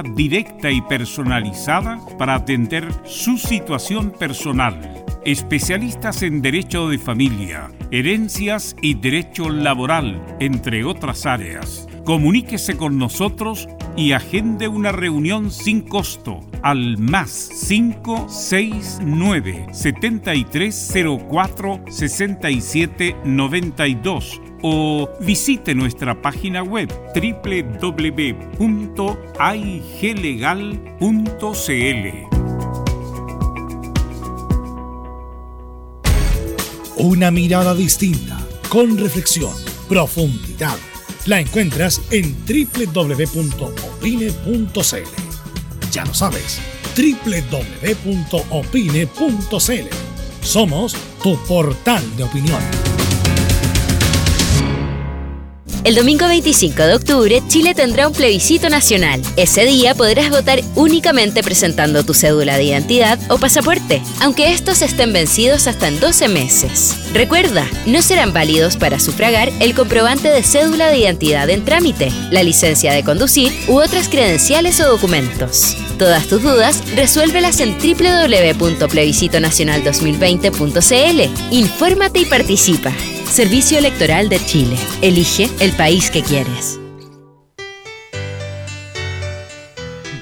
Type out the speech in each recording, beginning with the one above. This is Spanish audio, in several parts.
directa y personalizada para atender su situación personal. Especialistas en derecho de familia, herencias y derecho laboral, entre otras áreas. Comuníquese con nosotros y agende una reunión sin costo al más 569 7304 6792 o visite nuestra página web www.aiglegal.cl. Una mirada distinta, con reflexión, profundidad. La encuentras en www.opine.cl. Ya lo sabes, www.opine.cl. Somos tu portal de opinión. El domingo 25 de octubre, Chile tendrá un plebiscito nacional. Ese día podrás votar únicamente presentando tu cédula de identidad o pasaporte, aunque estos estén vencidos hasta en 12 meses. Recuerda, no serán válidos para sufragar el comprobante de cédula de identidad en trámite, la licencia de conducir u otras credenciales o documentos. Todas tus dudas, resuélvelas en www.plebiscitonacional2020.cl. Infórmate y participa. Servicio Electoral de Chile. Elige el país que quieres.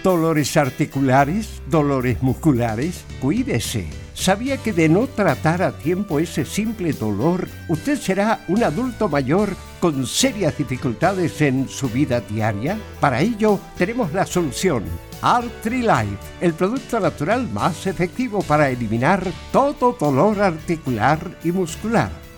Dolores articulares, dolores musculares, cuídese. ¿Sabía que de no tratar a tiempo ese simple dolor, usted será un adulto mayor con serias dificultades en su vida diaria? Para ello, tenemos la solución. Artrilife, el producto natural más efectivo para eliminar todo dolor articular y muscular.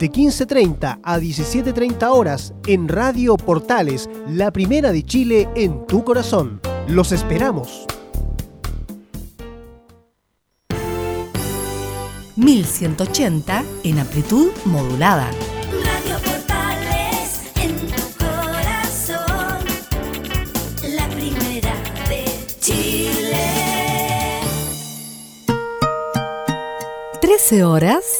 de 15.30 a 17.30 horas en Radio Portales, la primera de Chile en tu corazón. Los esperamos. 1180 en amplitud modulada. Radio Portales en tu corazón, la primera de Chile. 13 horas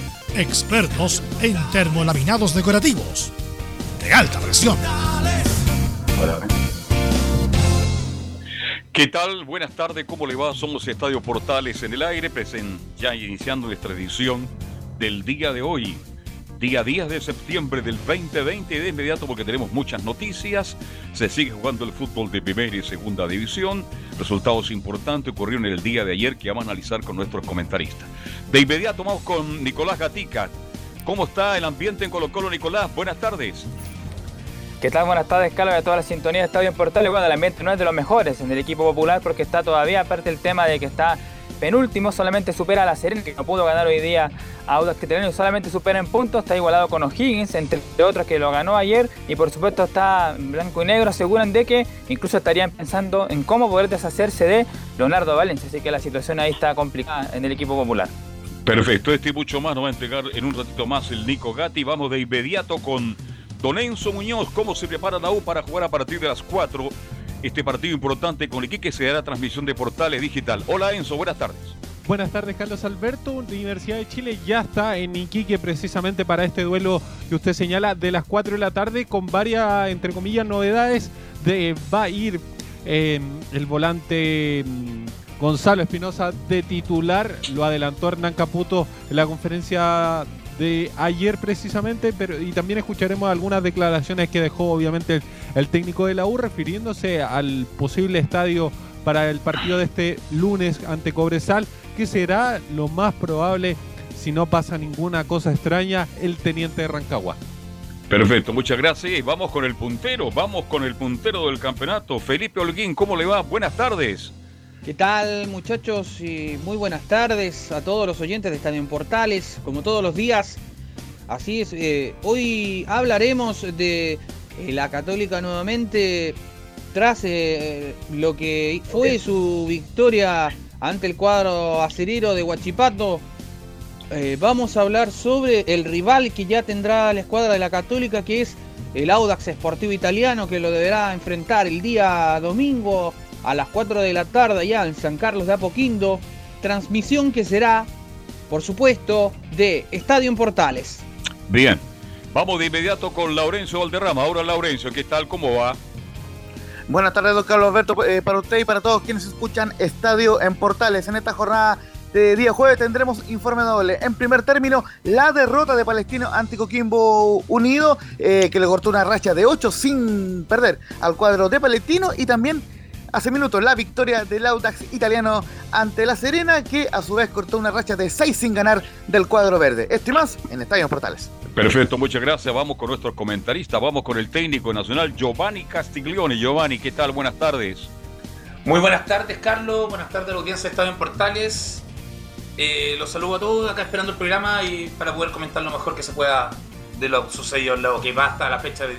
expertos en termolaminados decorativos de alta presión. ¿Qué tal? Buenas tardes, ¿cómo le va? Somos Estadio Portales en el aire, presen- ya iniciando nuestra edición del día de hoy, día 10 de septiembre del 2020, de inmediato porque tenemos muchas noticias, se sigue jugando el fútbol de primera y segunda división, resultados importantes ocurrieron el día de ayer que vamos a analizar con nuestros comentaristas. De inmediato vamos con Nicolás Gatica. ¿Cómo está el ambiente en Colo Colo, Nicolás? Buenas tardes. ¿Qué tal? Buenas tardes, Carlos, a toda la sintonía de Estadio Portales. Bueno, el ambiente no es de los mejores en el equipo popular porque está todavía, aparte el tema de que está penúltimo, solamente supera a la Serena, que no pudo ganar hoy día a Audax Quetelano y solamente supera en puntos, está igualado con O'Higgins, entre otros que lo ganó ayer, y por supuesto está blanco y negro, aseguran de que incluso estarían pensando en cómo poder deshacerse de Leonardo Valencia, así que la situación ahí está complicada en el equipo popular. Perfecto, este y mucho más nos va a entregar en un ratito más el Nico Gatti. Vamos de inmediato con Don Enzo Muñoz. ¿Cómo se prepara la U para jugar a partir de las 4? Este partido importante con Iquique se dará transmisión de Portales Digital. Hola Enzo, buenas tardes. Buenas tardes, Carlos Alberto. Universidad de Chile ya está en Iquique precisamente para este duelo que usted señala de las 4 de la tarde con varias, entre comillas, novedades. De, va a ir eh, el volante mm, Gonzalo Espinosa de titular. Lo adelantó Hernán Caputo en la conferencia de ayer precisamente, pero y también escucharemos algunas declaraciones que dejó obviamente el, el técnico de la U refiriéndose al posible estadio para el partido de este lunes ante Cobresal, que será lo más probable, si no pasa ninguna cosa extraña, el teniente de Rancagua. Perfecto, muchas gracias. Y vamos con el puntero, vamos con el puntero del campeonato. Felipe Holguín, ¿cómo le va? Buenas tardes. ¿Qué tal muchachos? Y muy buenas tardes a todos los oyentes de Estadio en Portales, como todos los días. Así es, eh, hoy hablaremos de eh, la Católica nuevamente tras eh, lo que fue su victoria ante el cuadro acerero de Huachipato. Vamos a hablar sobre el rival que ya tendrá la escuadra de la Católica, que es el Audax Sportivo Italiano, que lo deberá enfrentar el día domingo a las 4 de la tarde ya en San Carlos de Apoquindo. Transmisión que será, por supuesto, de Estadio en Portales. Bien, vamos de inmediato con Laurencio Valderrama. Ahora Laurencio, ¿qué tal? ¿Cómo va? Buenas tardes, don Carlos Alberto, eh, para usted y para todos quienes escuchan Estadio en Portales. En esta jornada de día jueves tendremos informe doble. En primer término, la derrota de Palestino ante Coquimbo Unido, eh, que le cortó una racha de 8 sin perder al cuadro de Palestino y también hace minutos la victoria del Audax italiano ante La Serena, que a su vez cortó una racha de 6 sin ganar del cuadro verde. Esto y más en Estadio en Portales. Perfecto, muchas gracias. Vamos con nuestros comentaristas. Vamos con el técnico nacional Giovanni Castiglione. Giovanni, ¿qué tal? Buenas tardes. Muy buenas tardes, Carlos. Buenas tardes a la audiencia de Estadio en Portales. Eh, los saludo a todos acá esperando el programa y para poder comentar lo mejor que se pueda de lo sucedido, lo que va hasta la fecha de-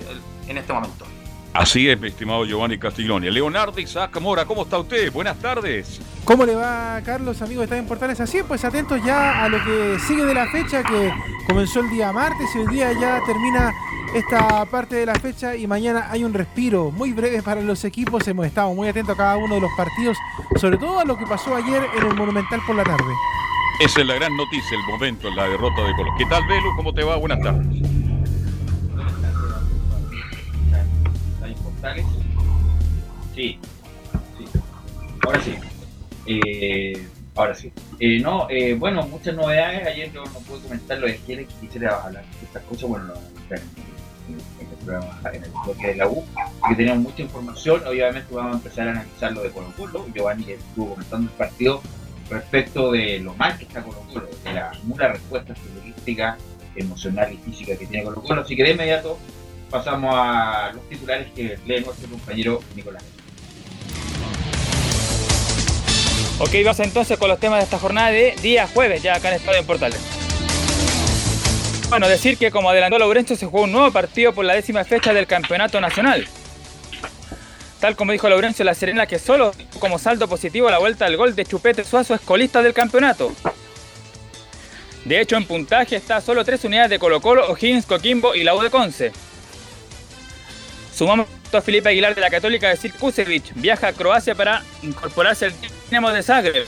en este momento. Así es, mi estimado Giovanni Castiglione. Leonardo Isaac Mora, ¿cómo está usted? Buenas tardes. ¿Cómo le va, Carlos, amigos de en Portales? Así, pues atentos ya a lo que sigue de la fecha, que comenzó el día martes y hoy día ya termina esta parte de la fecha y mañana hay un respiro muy breve para los equipos. Hemos estado muy atentos a cada uno de los partidos, sobre todo a lo que pasó ayer en el Monumental por la tarde. Esa es la gran noticia, el momento, la derrota de Colo. ¿Qué tal, Velo? ¿Cómo te va? Buenas tardes. Portales. Sí, sí. Ahora sí. Eh, ahora sí. Eh, no, eh, bueno, muchas novedades. Ayer yo no pude comentar lo de quién quisiera hablar estas cosas. Bueno, no, en, en el programa, en el bloque de la U, que teníamos mucha información. Obviamente vamos a empezar a analizar lo de Colo Colo. Giovanni estuvo comentando el partido respecto de lo mal que está Colo Colo, de la nula respuesta futbolística, emocional y física que tiene Colo Colo. Así que de inmediato pasamos a los titulares que lee nuestro compañero Nicolás. Ok, vamos entonces con los temas de esta jornada de día jueves, ya acá en Estadio en Portales. Bueno, decir que como adelantó Laurencio se jugó un nuevo partido por la décima fecha del Campeonato Nacional. Tal como dijo Laurencio La Serena que solo como saldo positivo la vuelta al gol de Chupete Suazo es colista del campeonato. De hecho, en puntaje está solo tres unidades de Colo Colo, O'Higgins, Coquimbo y la U de Conce. Sumamos a Felipe Aguilar de la Católica de Sir Kusevich. Viaja a Croacia para incorporarse al Dinamo de Zagreb.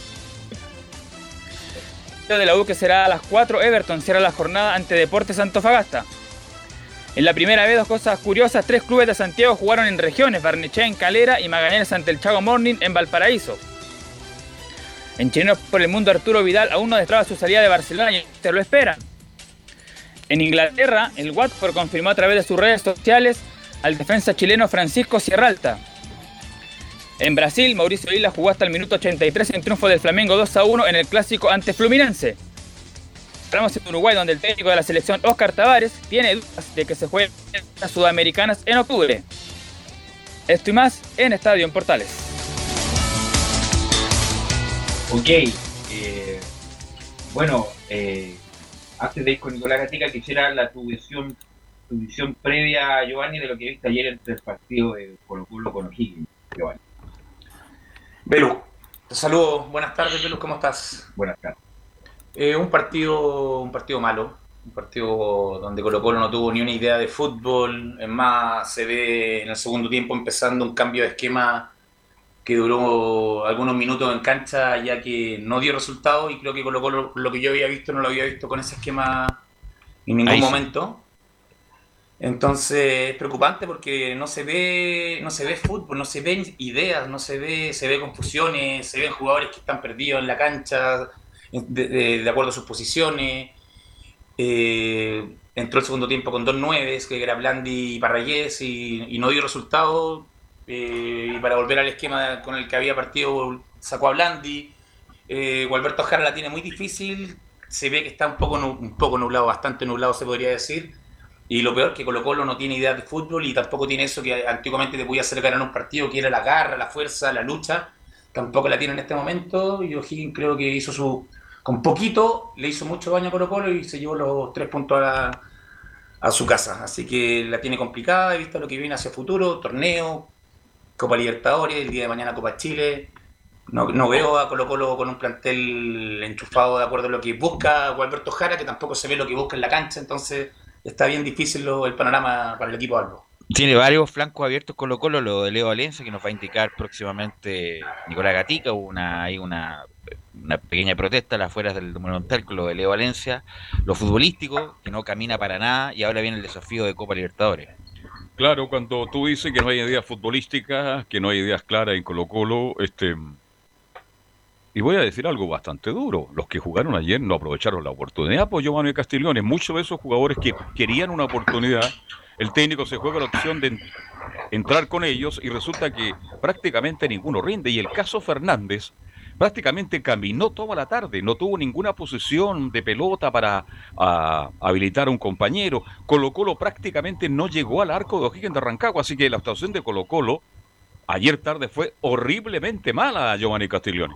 de la U que será a las 4, Everton cierra la jornada ante Deportes Antofagasta. En la primera vez, dos cosas curiosas, tres clubes de Santiago jugaron en regiones, Barnechea en Calera y Magallanes ante el Chago Morning en Valparaíso. En Chilenos por el Mundo, Arturo Vidal aún no destraba su salida de Barcelona y te lo esperan. En Inglaterra, el Watford confirmó a través de sus redes sociales al defensa chileno Francisco Sierralta. En Brasil, Mauricio Isla jugó hasta el minuto 83 en triunfo del Flamengo 2 a 1 en el clásico ante Fluminense. Estamos en Uruguay, donde el técnico de la selección, Oscar Tavares, tiene dudas de que se jueguen las sudamericanas en octubre. Esto y más en Estadio en Portales. Ok, eh, bueno, eh, antes de ir con Nicolás Gatica, quisiera la tu visión, tu visión previa, Giovanni, de lo que viste ayer entre el partido de Colo Colo con O'Higgins, Giovanni. Belu, te saludo. Buenas tardes, Belu, ¿cómo estás? Buenas tardes. Eh, un partido un partido malo, un partido donde Colo Colo no tuvo ni una idea de fútbol, es más, se ve en el segundo tiempo empezando un cambio de esquema que duró algunos minutos en cancha ya que no dio resultado y creo que Colo Colo lo que yo había visto no lo había visto con ese esquema en ningún Ahí sí. momento. Entonces es preocupante porque no se ve, no se ve fútbol, no se ven ideas, no se ve, se ve confusiones, se ven jugadores que están perdidos en la cancha de, acuerdo a sus posiciones. Eh, entró el segundo tiempo con dos nueves, que era Blandi y Parrayés, y, y no dio resultado. Eh, y para volver al esquema con el que había partido, sacó a Blandi. Eh, Gualberto Jara la tiene muy difícil. Se ve que está un poco, un poco nublado, bastante nublado se podría decir. Y lo peor que Colo Colo no tiene idea de fútbol y tampoco tiene eso que antiguamente te podía hacer ganar un partido, que era la garra, la fuerza, la lucha. Tampoco la tiene en este momento. Y O'Higgins creo que hizo su. Con poquito le hizo mucho daño a Colo Colo y se llevó los tres puntos a, la- a su casa. Así que la tiene complicada. He visto lo que viene hacia futuro: torneo, Copa Libertadores, el día de mañana Copa Chile. No, no veo a Colo Colo con un plantel enchufado de acuerdo a lo que busca Gualberto Jara, que tampoco se ve lo que busca en la cancha. Entonces está bien difícil lo- el panorama para el equipo Albo. Tiene varios flancos abiertos Colo Colo, lo de Leo Valencia, que nos va a indicar próximamente Nicolás Gatica, hubo una, hay una, una pequeña protesta a las afueras del Monumental con lo de Leo Valencia, lo futbolístico, que no camina para nada, y ahora viene el desafío de Copa Libertadores. Claro, cuando tú dices que no hay ideas futbolísticas, que no hay ideas claras en Colo Colo, este, y voy a decir algo bastante duro, los que jugaron ayer no aprovecharon la oportunidad, pues Giovanni Castiglione, muchos de esos jugadores que querían una oportunidad, el técnico se juega la opción de en- entrar con ellos y resulta que prácticamente ninguno rinde, y el caso Fernández prácticamente caminó toda la tarde, no tuvo ninguna posición de pelota para a- habilitar a un compañero. Colo Colo prácticamente no llegó al arco de O'Higgins de Rancagua, así que la actuación de Colo Colo ayer tarde fue horriblemente mala, Giovanni Castiglione.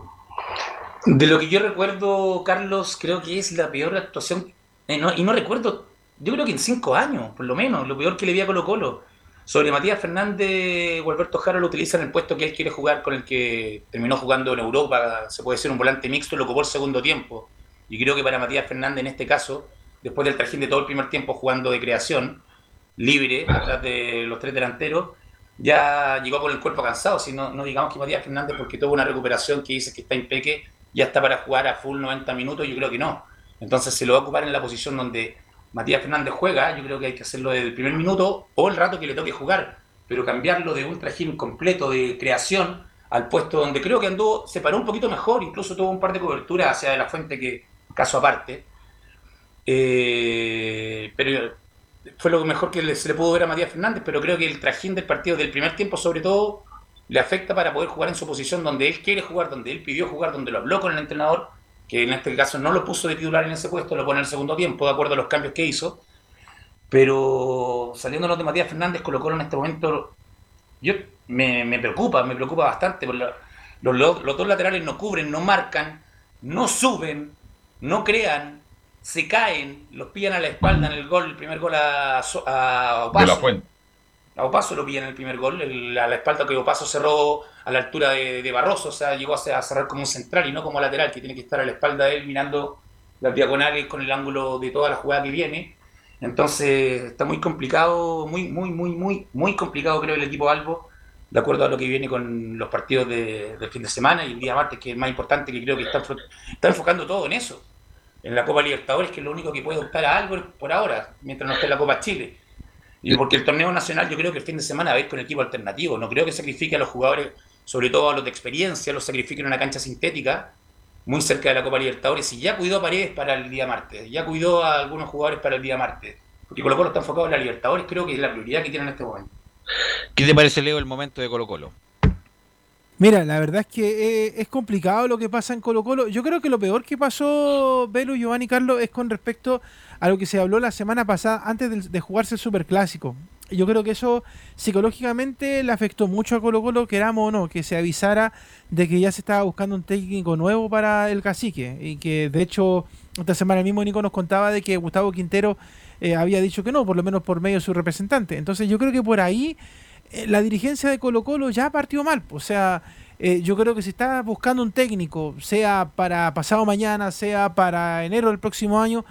De lo que yo recuerdo, Carlos, creo que es la peor actuación, eh, no- y no recuerdo, yo creo que en cinco años, por lo menos, lo peor que le vi a Colo Colo. Sobre Matías Fernández, Gualberto Jara lo utiliza en el puesto que él quiere jugar, con el que terminó jugando en Europa, se puede decir un volante mixto, lo ocupó el segundo tiempo. Y creo que para Matías Fernández en este caso, después del trajín de todo el primer tiempo jugando de creación, libre, atrás de los tres delanteros, ya llegó con el cuerpo cansado, si no, no digamos que Matías Fernández porque tuvo una recuperación que dice que está impeque, ya está para jugar a full 90 minutos, yo creo que no. Entonces se lo va a ocupar en la posición donde Matías Fernández juega, yo creo que hay que hacerlo desde el primer minuto o el rato que le toque jugar, pero cambiarlo de un trajín completo de creación al puesto donde creo que anduvo, se paró un poquito mejor, incluso tuvo un par de coberturas hacia de la fuente que, caso aparte. Eh, pero fue lo mejor que se le pudo ver a Matías Fernández, pero creo que el trajín del partido del primer tiempo, sobre todo, le afecta para poder jugar en su posición donde él quiere jugar, donde él pidió jugar, donde lo habló con el entrenador, que en este caso no lo puso de titular en ese puesto, lo pone en el segundo tiempo, de acuerdo a los cambios que hizo. Pero saliéndonos de Matías Fernández, Colo Colo en este momento, yo me, me preocupa, me preocupa bastante. los- los dos laterales no cubren, no marcan, no suben, no crean, se caen, los pillan a la espalda en el gol, el primer gol a, a Opaso. De la Fuente. A Opaso lo pillan en el primer gol, el- a la espalda que Opaso cerró a la altura de, de Barroso, o sea, llegó a, a cerrar como un central y no como lateral, que tiene que estar a la espalda de él mirando las diagonales con el ángulo de toda la jugada que viene. Entonces está muy complicado, muy, muy, muy, muy, muy complicado creo el equipo Albo, de acuerdo a lo que viene con los partidos de- del fin de semana y el día martes, que es más importante, que creo que está, está enfocando todo en eso. En la Copa Libertadores, que es lo único que puede optar a algo por ahora, mientras no esté en la Copa Chile. Y porque el torneo nacional yo creo que el fin de semana va a ir con equipo alternativo. No creo que sacrifique a los jugadores, sobre todo a los de experiencia, los sacrifique en una cancha sintética, muy cerca de la Copa Libertadores. Y ya cuidó a Paredes para el día martes, ya cuidó a algunos jugadores para el día martes. Porque Colo Colo está enfocado en la Libertadores, creo que es la prioridad que tienen en este momento. ¿Qué te parece, Leo, el momento de Colo Colo? Mira, la verdad es que eh, es complicado lo que pasa en Colo Colo. Yo creo que lo peor que pasó, Velo, Giovanni Carlos, es con respecto a lo que se habló la semana pasada antes de, jugarse el Superclásico. Yo creo que eso psicológicamente le afectó mucho a Colo Colo, queramos o no, que se avisara de que ya se estaba buscando un técnico nuevo para el cacique. Y que de hecho esta semana mismo Nico nos contaba de que Gustavo Quintero eh, había dicho que no, por lo menos por medio de su representante. Entonces yo creo que por ahí la dirigencia de Colo Colo ya partió mal. O sea, eh, yo creo que si está buscando un técnico, sea para pasado mañana, sea para enero del próximo año,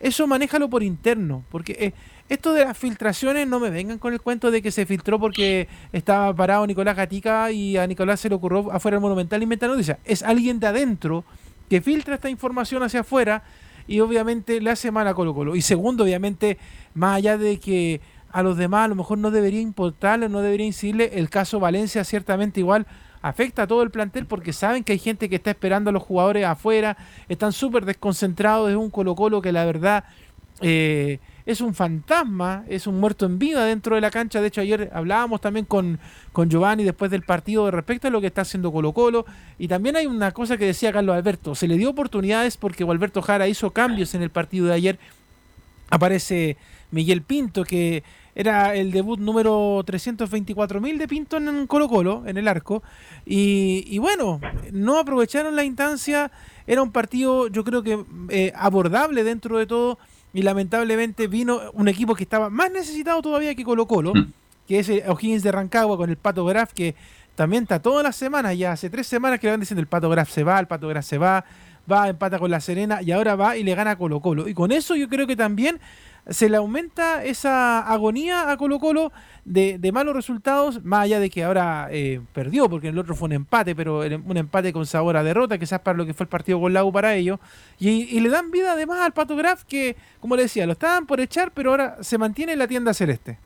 eso manéjalo por interno. Porque eh, esto de las filtraciones no me vengan con el cuento de que se filtró porque estaba parado Nicolás Gatica y a Nicolás se le ocurrió afuera del Monumental inventar noticias. Es alguien de adentro que filtra esta información hacia afuera y obviamente le hace mal a Colo Colo. Y segundo, obviamente, más allá de que a los demás a lo mejor no debería importarle, no debería incidirle, el caso Valencia ciertamente igual afecta a todo el plantel porque saben que hay gente que está esperando a los jugadores afuera, están súper desconcentrados, es un Colo Colo que la verdad eh, es un fantasma, es un muerto en vida dentro de la cancha. De hecho, ayer hablábamos también con, con Giovanni después del partido respecto a lo que está haciendo Colo Colo. Y también hay una cosa que decía Carlos Alberto, se le dio oportunidades porque Alberto Jara hizo cambios en el partido de ayer. Aparece Miguel Pinto, que era el debut número 324.000 de Pinto en Colo Colo, en el arco. Y, y, bueno, no aprovecharon la instancia. Era un partido, yo creo que eh, abordable dentro de todo. Y lamentablemente vino un equipo que estaba más necesitado todavía que Colo Colo, que es O'Higgins de Rancagua con el Pato Graf, que también está todas las semanas, ya hace tres semanas que le van diciendo el Pato Graf se va, el Pato Graf se va, va, empata con la Serena y ahora va y le gana a Colo Colo. Y con eso yo creo que también se le aumenta esa agonía a Colo Colo de, malos resultados, más allá de que ahora eh, perdió, porque el otro fue un empate, pero un empate con sabor a derrota, quizás para lo que fue el partido con Lago para ellos. Y, y, le dan vida además al Pato Graf, que, como le decía, lo estaban por echar, pero ahora se mantiene en la tienda celeste.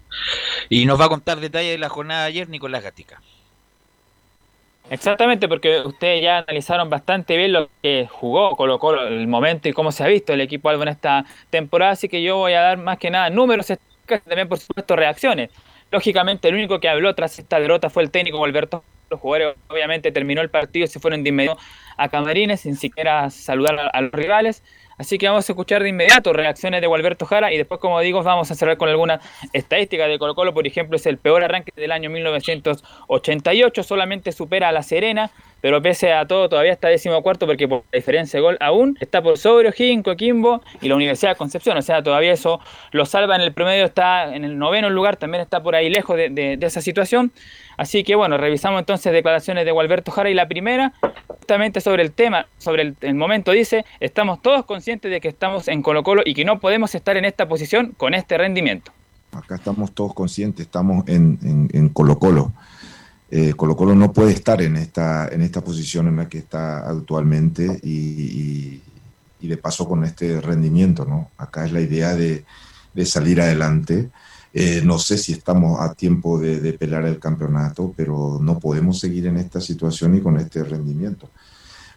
Y nos va a contar detalles de la jornada de ayer Nicolás Gatica. Exactamente, porque ustedes ya analizaron bastante bien lo que jugó Colo Colo, el momento y cómo se ha visto el equipo Albo en esta temporada, así que yo voy a dar más que nada números, también por supuesto reacciones. Lógicamente el único que habló tras esta derrota fue el técnico Alberto. Los jugadores obviamente terminó el partido y se fueron de inmediato a Camarines sin siquiera saludar a los rivales. Así que vamos a escuchar de inmediato reacciones de Gualberto Jara y después, como digo, vamos a cerrar con alguna estadística de Colo Colo. Por ejemplo, es el peor arranque del año 1988, solamente supera a La Serena, pero pese a todo todavía está décimo cuarto porque por diferencia de gol aún está por sobre O'Higgins, Coquimbo y la Universidad de Concepción. O sea, todavía eso lo salva en el promedio, está en el noveno lugar, también está por ahí lejos de, esa situación. Así que bueno, revisamos entonces declaraciones de Gualberto Jara y la primera, justamente sobre el tema, sobre el, momento, dice, estamos todos conscientes de que estamos en Colo Colo y que no podemos estar en esta posición con este rendimiento. Acá estamos todos conscientes, estamos en, Colo Colo. Eh, Colo Colo no puede estar en esta, en esta posición en la que está actualmente y, y, y de paso con este rendimiento, ¿no? Acá es la idea de, de salir adelante. Eh, no sé si estamos a tiempo de, de, pelear el campeonato, pero no podemos seguir en esta situación y con este rendimiento.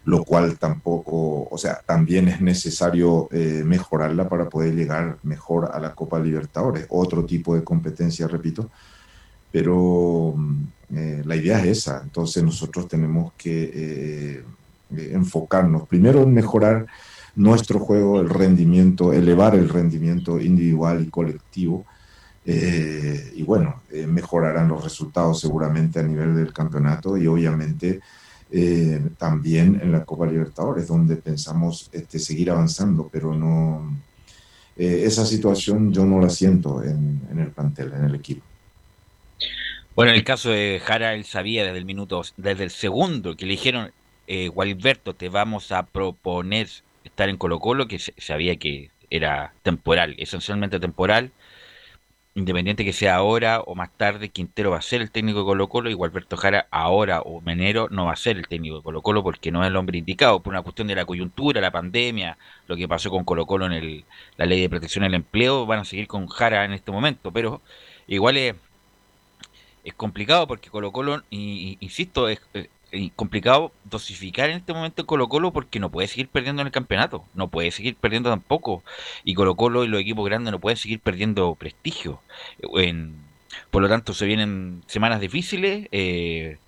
Lo cual tampoco, o sea, también es necesario eh, mejorarla para poder llegar mejor a la Copa Libertadores. Otro tipo de competencia, repito. Pero eh, la idea es esa. Entonces nosotros tenemos que enfocarnos primero en mejorar nuestro juego, el rendimiento, elevar el rendimiento individual y colectivo eh, y bueno, eh, mejorarán los resultados seguramente a nivel del campeonato y obviamente eh, también en la Copa Libertadores, donde pensamos este, seguir avanzando, pero no eh, esa situación yo no la siento en, en, el plantel, en el equipo. Bueno, en el caso de Jara, él sabía desde el minuto, desde el segundo que le dijeron, eh, Gualberto, te vamos a proponer estar en Colo Colo, que sabía que era temporal, esencialmente temporal, independiente que sea ahora o más tarde, Quintero va a ser el técnico de Colo Colo y Gualberto Jara ahora o en enero no va a ser el técnico de Colo Colo porque no es el hombre indicado por una cuestión de la coyuntura, la pandemia, lo que pasó con Colo Colo en el, la ley de protección del empleo, van a seguir con Jara en este momento, pero igual es, es complicado porque Colo Colo, y- insisto, es, es complicado dosificar en este momento Colo Colo porque no puede seguir perdiendo en el campeonato, no puede seguir perdiendo tampoco, y Colo Colo y los equipos grandes no pueden seguir perdiendo prestigio. Por lo tanto, se vienen semanas difíciles, eh,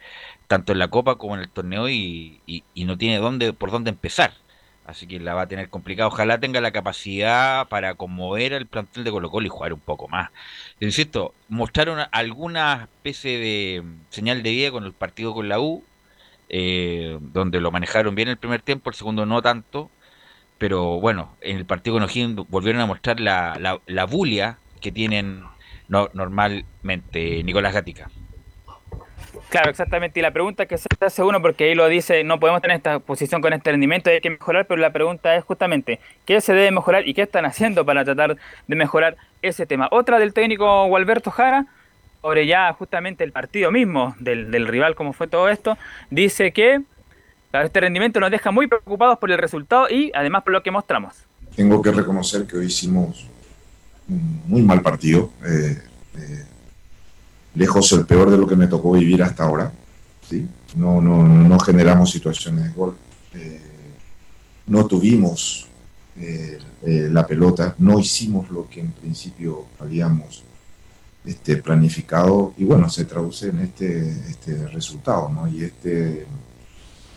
tanto en la Copa como en el torneo, y, no tiene dónde, por dónde empezar. Así que la va a tener complicada. Ojalá tenga la capacidad para conmover al plantel de Colo Colo y jugar un poco más. Insisto, mostraron alguna especie de señal de vida con el partido con la U, eh, donde lo manejaron bien el primer tiempo, el segundo no tanto. Pero bueno, en el partido con O'Higgins volvieron a mostrar la, la, la bulia que tienen no- normalmente Nicolás Gatica. Claro, exactamente. Y la pregunta que se hace uno, porque ahí lo dice, no podemos tener esta posición con este rendimiento, hay que mejorar, pero la pregunta es justamente, ¿qué se debe mejorar y qué están haciendo para tratar de mejorar ese tema? Otra del técnico Gualberto Jara, sobre ya justamente el partido mismo del, del rival, como fue todo esto, dice que este rendimiento nos deja muy preocupados por el resultado y además por lo que mostramos. Tengo que reconocer que hoy hicimos un muy mal partido. eh, eh, lejos el peor de lo que me tocó vivir hasta ahora. ¿sí? No, no, no generamos situaciones de gol. eh, no tuvimos la pelota. No hicimos lo que en principio habíamos este, planificado. Y bueno, se traduce en este, este resultado. ¿no? Y este,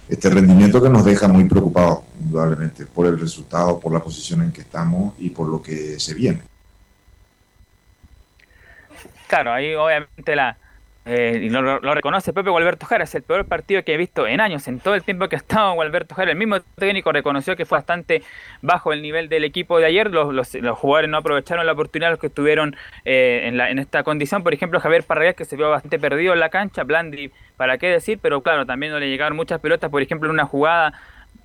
este rendimiento que nos deja muy preocupados, indudablemente, por el resultado, por la posición en que estamos y por lo que se viene. Claro, ahí obviamente la eh, y lo, lo- reconoce Pepe Gualberto Jara, es el peor partido que he visto en años, en todo el tiempo que ha estado Gualberto Jara. El mismo técnico reconoció que fue bastante bajo el nivel del equipo de ayer. Los, los- los jugadores no aprovecharon la oportunidad los que estuvieron eh, en, la- en esta condición. Por ejemplo, Javier Parragués, que se vio bastante perdido en la cancha. Blandi, para qué decir, pero claro, también no le llegaron muchas pelotas. Por ejemplo, en una jugada.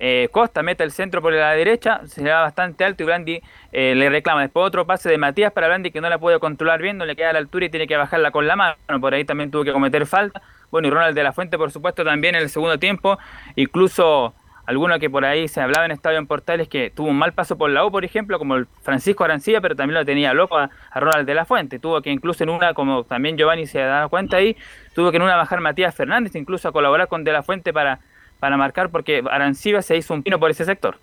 Eh, Costa mete el centro por la derecha, se va bastante alto y Blandi eh, le reclama. Después otro pase de Matías para Blandi que no la puede controlar bien, le queda a la altura y tiene que bajarla con la mano. Por ahí también tuvo que cometer falta. Bueno, y Ronald de la Fuente, por supuesto, también en el segundo tiempo. Incluso alguno que por ahí se hablaba en Estadio en Portales que tuvo un mal paso por la U, por ejemplo, como el Francisco Arancilla, pero también lo tenía loco a, a Ronald de la Fuente. Tuvo que incluso en una, como también Giovanni se da cuenta ahí, tuvo que en una bajar Matías Fernández, incluso a colaborar con de la Fuente para, para marcar, porque Arancibia se hizo un pino por ese sector.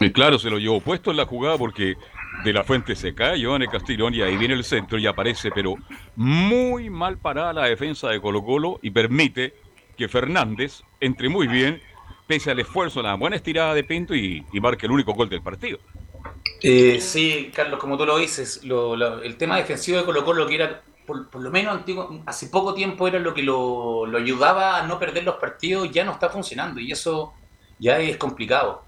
Y claro, se lo llevó puesto en la jugada porque de la fuente se cae Giovanni Castillón y ahí viene el centro y aparece, pero muy mal parada la defensa de Colo Colo y permite que Fernández entre muy bien, pese al esfuerzo, la buena estirada de Pinto y, y marque el único gol del partido. Eh, sí, Carlos, como tú lo dices, lo- lo- el tema defensivo de Colo Colo, que era, por, por lo menos antiguo, hace poco tiempo era lo que lo, lo ayudaba a no perder los partidos, ya no está funcionando y eso ya es complicado.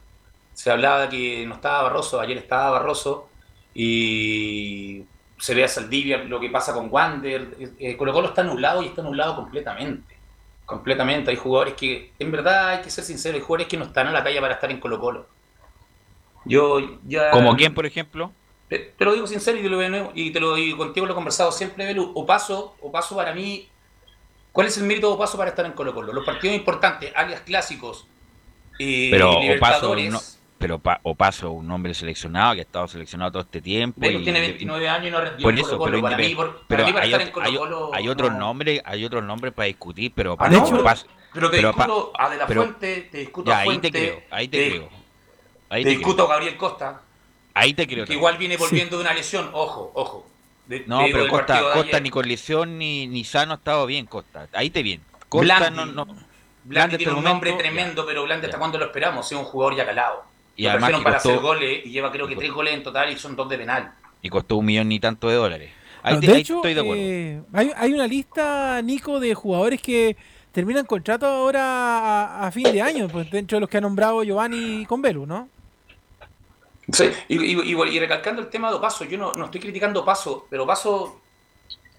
Se hablaba que no estaba Barroso, ayer estaba Barroso y se ve a Saldivia lo que pasa con Wander. Eh, Colo Colo está anulado y está anulado completamente. Completamente. Hay jugadores que, en verdad, hay que ser sincero, hay jugadores que no están a la talla para estar en Colo Colo. Yo ya. ¿Como quién, por ejemplo? Te, te lo digo sincero y te lo, y te lo y contigo lo he conversado siempre, Belu. O paso, o paso para mí. ¿Cuál es el mérito de Opaso para estar en Colo Colo? Los partidos importantes, alias clásicos. eh, Pero Opaso, no, pero Pa- Opaso, un hombre seleccionado que ha estado seleccionado todo este tiempo. Belu y- tiene 29 años y no rendió Por eso, Colo Colo. pero, Para mí, por- para mí para hay, estar en Colo Colo. hay otros nombres, hay otros nombres para discutir, pero Ah, no, pero- Opaso- pero te discuto a De La pero- Fuente, te discuto ya, a ahí Fuente. te creo, ahí te, te- creo. Ahí te te discuto creo. a Gabriel Costa, Ahí te creo. que igual viene volviendo de una lesión. Ojo, ojo. De- No, pero Costa, ni con lesión ni, ni sano ha estado bien, Costa. Ahí te bien. Costa Blandi. no, no. Blandi tiene un nombre momento- tremendo, pero Blandi hasta cuándo lo esperamos, es un jugador ya calado. Y lo además para costó- hacer goles y lleva creo que tres goles en total y son dos de penal. Y costó un millón ni tanto de dólares. Ahí, No, te- de ahí hecho, estoy de acuerdo. eh, hay, hay una lista, Nico, de jugadores que terminan contrato ahora a, a fin de año, pues dentro de los que ha nombrado Giovanni con Velu, ¿no? Sí, y, y- y- recalcando el tema de Opaso, yo no, no estoy criticando Paso, pero Paso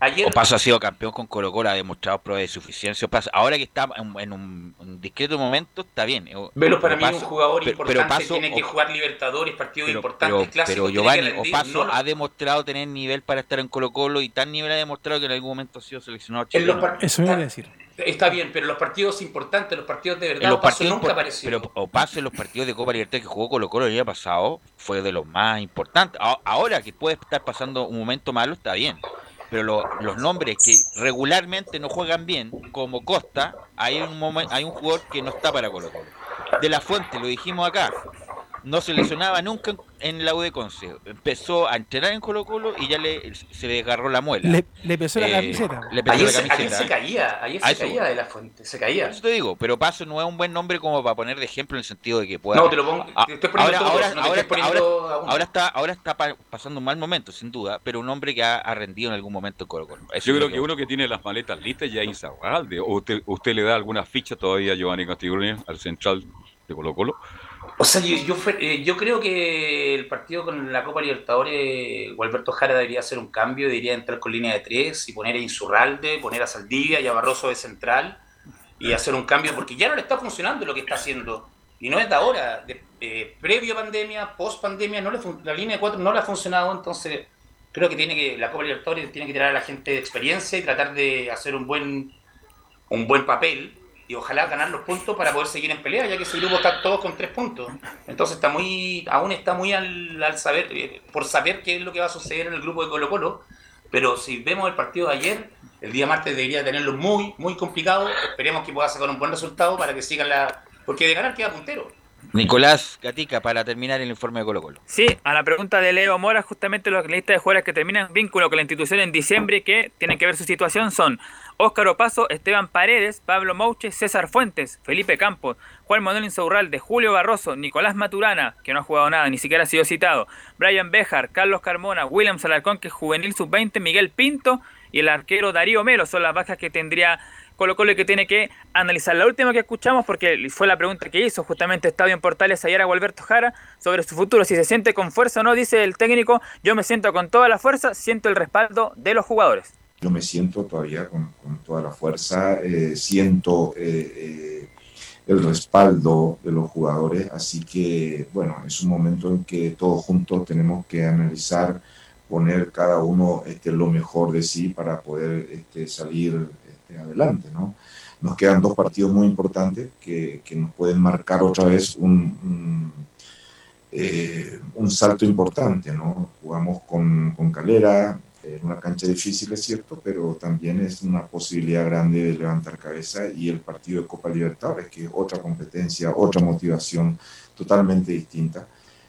Ayer, Opaso ha sido campeón con Colo Colo, ha demostrado pruebas de suficiencia. Opaso, ahora que está en, en un, un discreto momento, está bien. Velo para mí es un jugador pero- pero importante, Opaso- tiene que jugar Libertadores, partidos pero, importantes, pero- clásicos. pero Giovanni rendir, Opaso no- ha demostrado tener nivel para estar en Colo Colo y tan nivel ha demostrado que en algún momento ha sido seleccionado En los chileno. par- Eso iba a decir. Está bien, pero los partidos importantes, los partidos de verdad, los Opaso partidos nunca apareció. pero Opaso en los partidos de Copa Libertad que jugó Colo Colo el año pasado fue de los más importantes. Ahora que puede estar pasando un momento malo está bien, pero lo- los nombres que regularmente no juegan bien, como Costa, hay un momen- hay un jugador que no está para Colo Colo. De la Fuente, lo dijimos acá, no se lesionaba nunca en, en la U de Conce. Empezó a entrenar en Colo Colo y ya le, se le desgarró la muela. Le, le pesó la Eh, camiseta. le pesó Ayer la se, ayer camiseta. se caía, ayer se caía de la fuente, se caía. Eso te digo, pero Paso no es un buen nombre como para poner de ejemplo en el sentido de que pueda. No, te lo pongo- Ah, te estoy poniendo ahora, ahora, no te ahora, estoy poniendo ahora- a uno. ahora está, ahora está pa- pasando un mal momento, sin duda, pero un hombre que ha, ha rendido en algún momento en Colo Colo. Eso Yo es creo que uno que tiene las maletas listas ya es Insaurralde. ¿O usted, usted le da alguna ficha todavía a Giovanni Castiglione, al central de Colo Colo? O sea, yo, yo, eh, yo creo que el partido con la Copa Libertadores, Gualberto Jara debería hacer un cambio, debería entrar con línea de tres y poner a Insurralde, poner a Saldivia y a Barroso de central y hacer un cambio, porque ya no le está funcionando lo que está haciendo. Y no es de ahora, de, eh, previo pandemia, post pandemia, no le la línea de cuatro no le ha funcionado, entonces creo que tiene que la Copa Libertadores tiene que tirar a la gente de experiencia y tratar de hacer un buen un buen papel y ojalá ganar los puntos para poder seguir en pelea, ya que ese grupo está todos con tres puntos. Entonces está muy, aún está muy al, al saber, eh, por saber qué es lo que va a suceder en el grupo de Colo Colo, pero si vemos el partido de ayer, el día martes debería tenerlo muy, muy complicado, esperemos que pueda sacar un buen resultado para que sigan la... Porque de ganar queda puntero. Nicolás Gatica, para terminar el informe de Colo Colo. Sí, a la pregunta de Leo Mora, justamente los listas de jugadores que terminan vínculo con la institución en diciembre que tienen que ver su situación son Óscar Opaso, Esteban Paredes, Pablo Mouche, César Fuentes, Felipe Campos, Juan Manuel Insaurralde, Julio Barroso, Nicolás Maturana, que no ha jugado nada, ni siquiera ha sido citado, Brian Bejar, Carlos Carmona, William Salarcón, que es juvenil sub-20, Miguel Pinto y el arquero Darío Melo, son las bajas que tendría Colo Colo y que tiene que analizar. La última que escuchamos, porque fue la pregunta que hizo justamente Estadio en Portales ayer a Gualberto Jara sobre su futuro, si se siente con fuerza o no, dice el técnico, yo me siento con toda la fuerza, siento el respaldo de los jugadores. Yo me siento todavía con, toda la fuerza, eh, siento eh, eh, el respaldo de los jugadores, así que bueno, es un momento en que todos juntos tenemos que analizar, poner cada uno este, lo mejor de sí para poder este, salir este, adelante, ¿no? Nos quedan dos partidos muy importantes que, que nos pueden marcar otra vez un, un salto importante, ¿no? Jugamos con, con Calera, es una cancha difícil, es cierto, pero también es una posibilidad grande de levantar cabeza y el partido de Copa Libertadores, que es otra competencia, otra motivación totalmente distinta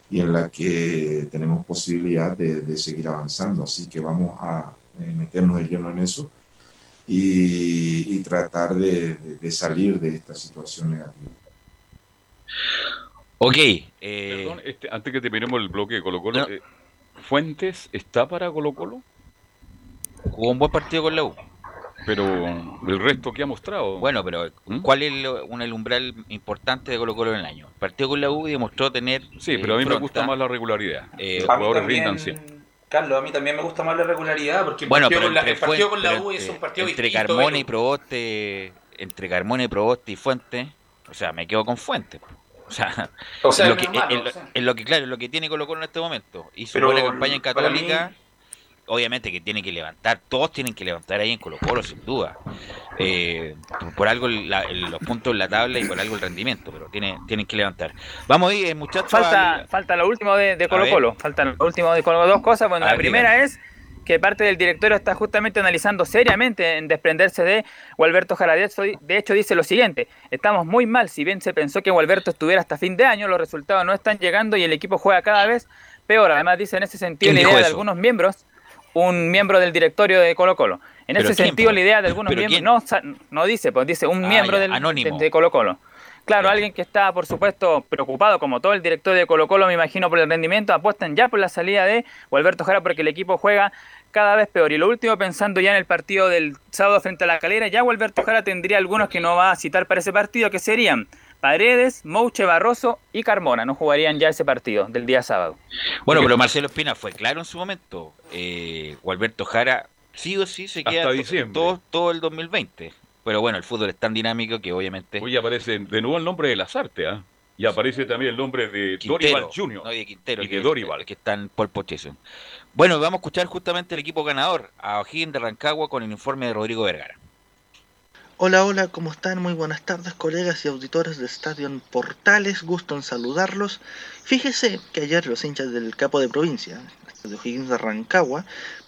y en la que tenemos posibilidad de, de seguir avanzando. Así que vamos a eh, meternos de lleno en eso y, y tratar de, de, de salir de esta situación negativa. Ok. eh, Perdón, este, antes que terminemos el bloque de Colo Colo, eh, ¿Fuentes está para Colo Colo? Jugó un buen partido con la U. Pero el resto que ha mostrado. Bueno, pero ¿Mm? ¿cuál es lo- un el umbral importante de Colo Colo en el año? Partió con la U y demostró tener. Sí, pero a mí me gusta más la regularidad. Eh, Los jugadores también, rindan siempre. Carlos, a mí también me gusta más la regularidad, porque el Bueno, partido, pero con la, el partido con la U pero es un partido entre distinto. Carmona pero- y Proboste, entre Carmona y Proboste y Fuente, o sea, me quedo con Fuente. O sea, O sea, lo es que, o sea. lo claro, lo que tiene Colo Colo en este momento. Hizo Pero buena campaña en para mí- Católica. Obviamente que tiene que levantar, todos tienen que levantar ahí en Colo Colo, sin duda. Eh, por, algo la- los puntos en la tabla y por algo el rendimiento, pero tiene, tienen que levantar. Vamos a ir, muchachos. Falta, al- falta lo último de, de Colo. Colo. Falta lo último de Colo Colo. Dos cosas. Bueno, A la ver, primera dígame. es que parte del directorio está justamente analizando seriamente en desprenderse de Gualberto Jara. De hecho, dice lo siguiente: Estamos muy mal. Si bien se pensó que Gualberto estuviera hasta fin de año, los resultados no están llegando y el equipo juega cada vez peor. Además, dice en ese sentido ¿Quién la idea de algunos miembros, un miembro del directorio de Colo Colo. En ¿Pero ese sentido, la idea de algunos ¿Pero miembros, no, no dice, pues dice un Ah, miembro ya, del, de, de Colo Colo. Claro, alguien que está, por supuesto, preocupado, como todo el directorio de Colo Colo, me imagino, por el rendimiento, apuestan ya por la salida de Gualberto Jara porque el equipo juega cada vez peor. Y lo último, pensando ya en el partido del sábado frente a la calera, ya Gualberto Jara tendría algunos que no va a citar para ese partido, que serían Paredes, Mouche Barroso y Carmona. No jugarían ya ese partido del día sábado. Bueno, pero Marcelo Espina fue claro en su momento. Eh, Gualberto Jara sí o sí se Hasta queda diciembre. todo, todo el 2020. Pero bueno, el fútbol es tan dinámico que obviamente... Hoy aparece de nuevo el nombre de Lazarte, ¿ah? Y aparece también el nombre de Quintero, Dorival Jr. no, y de Quintero, y que, Dorival. que está en pole position. Bueno, vamos a escuchar justamente el equipo ganador, a O'Higgins de Rancagua, con el informe de Rodrigo Vergara. Hola, hola, ¿cómo están? Muy buenas tardes, colegas y auditores de Estadio Portales. Gusto en saludarlos. Fíjese que ayer los hinchas del capo de provincia, de O'Higgins de Rancagua,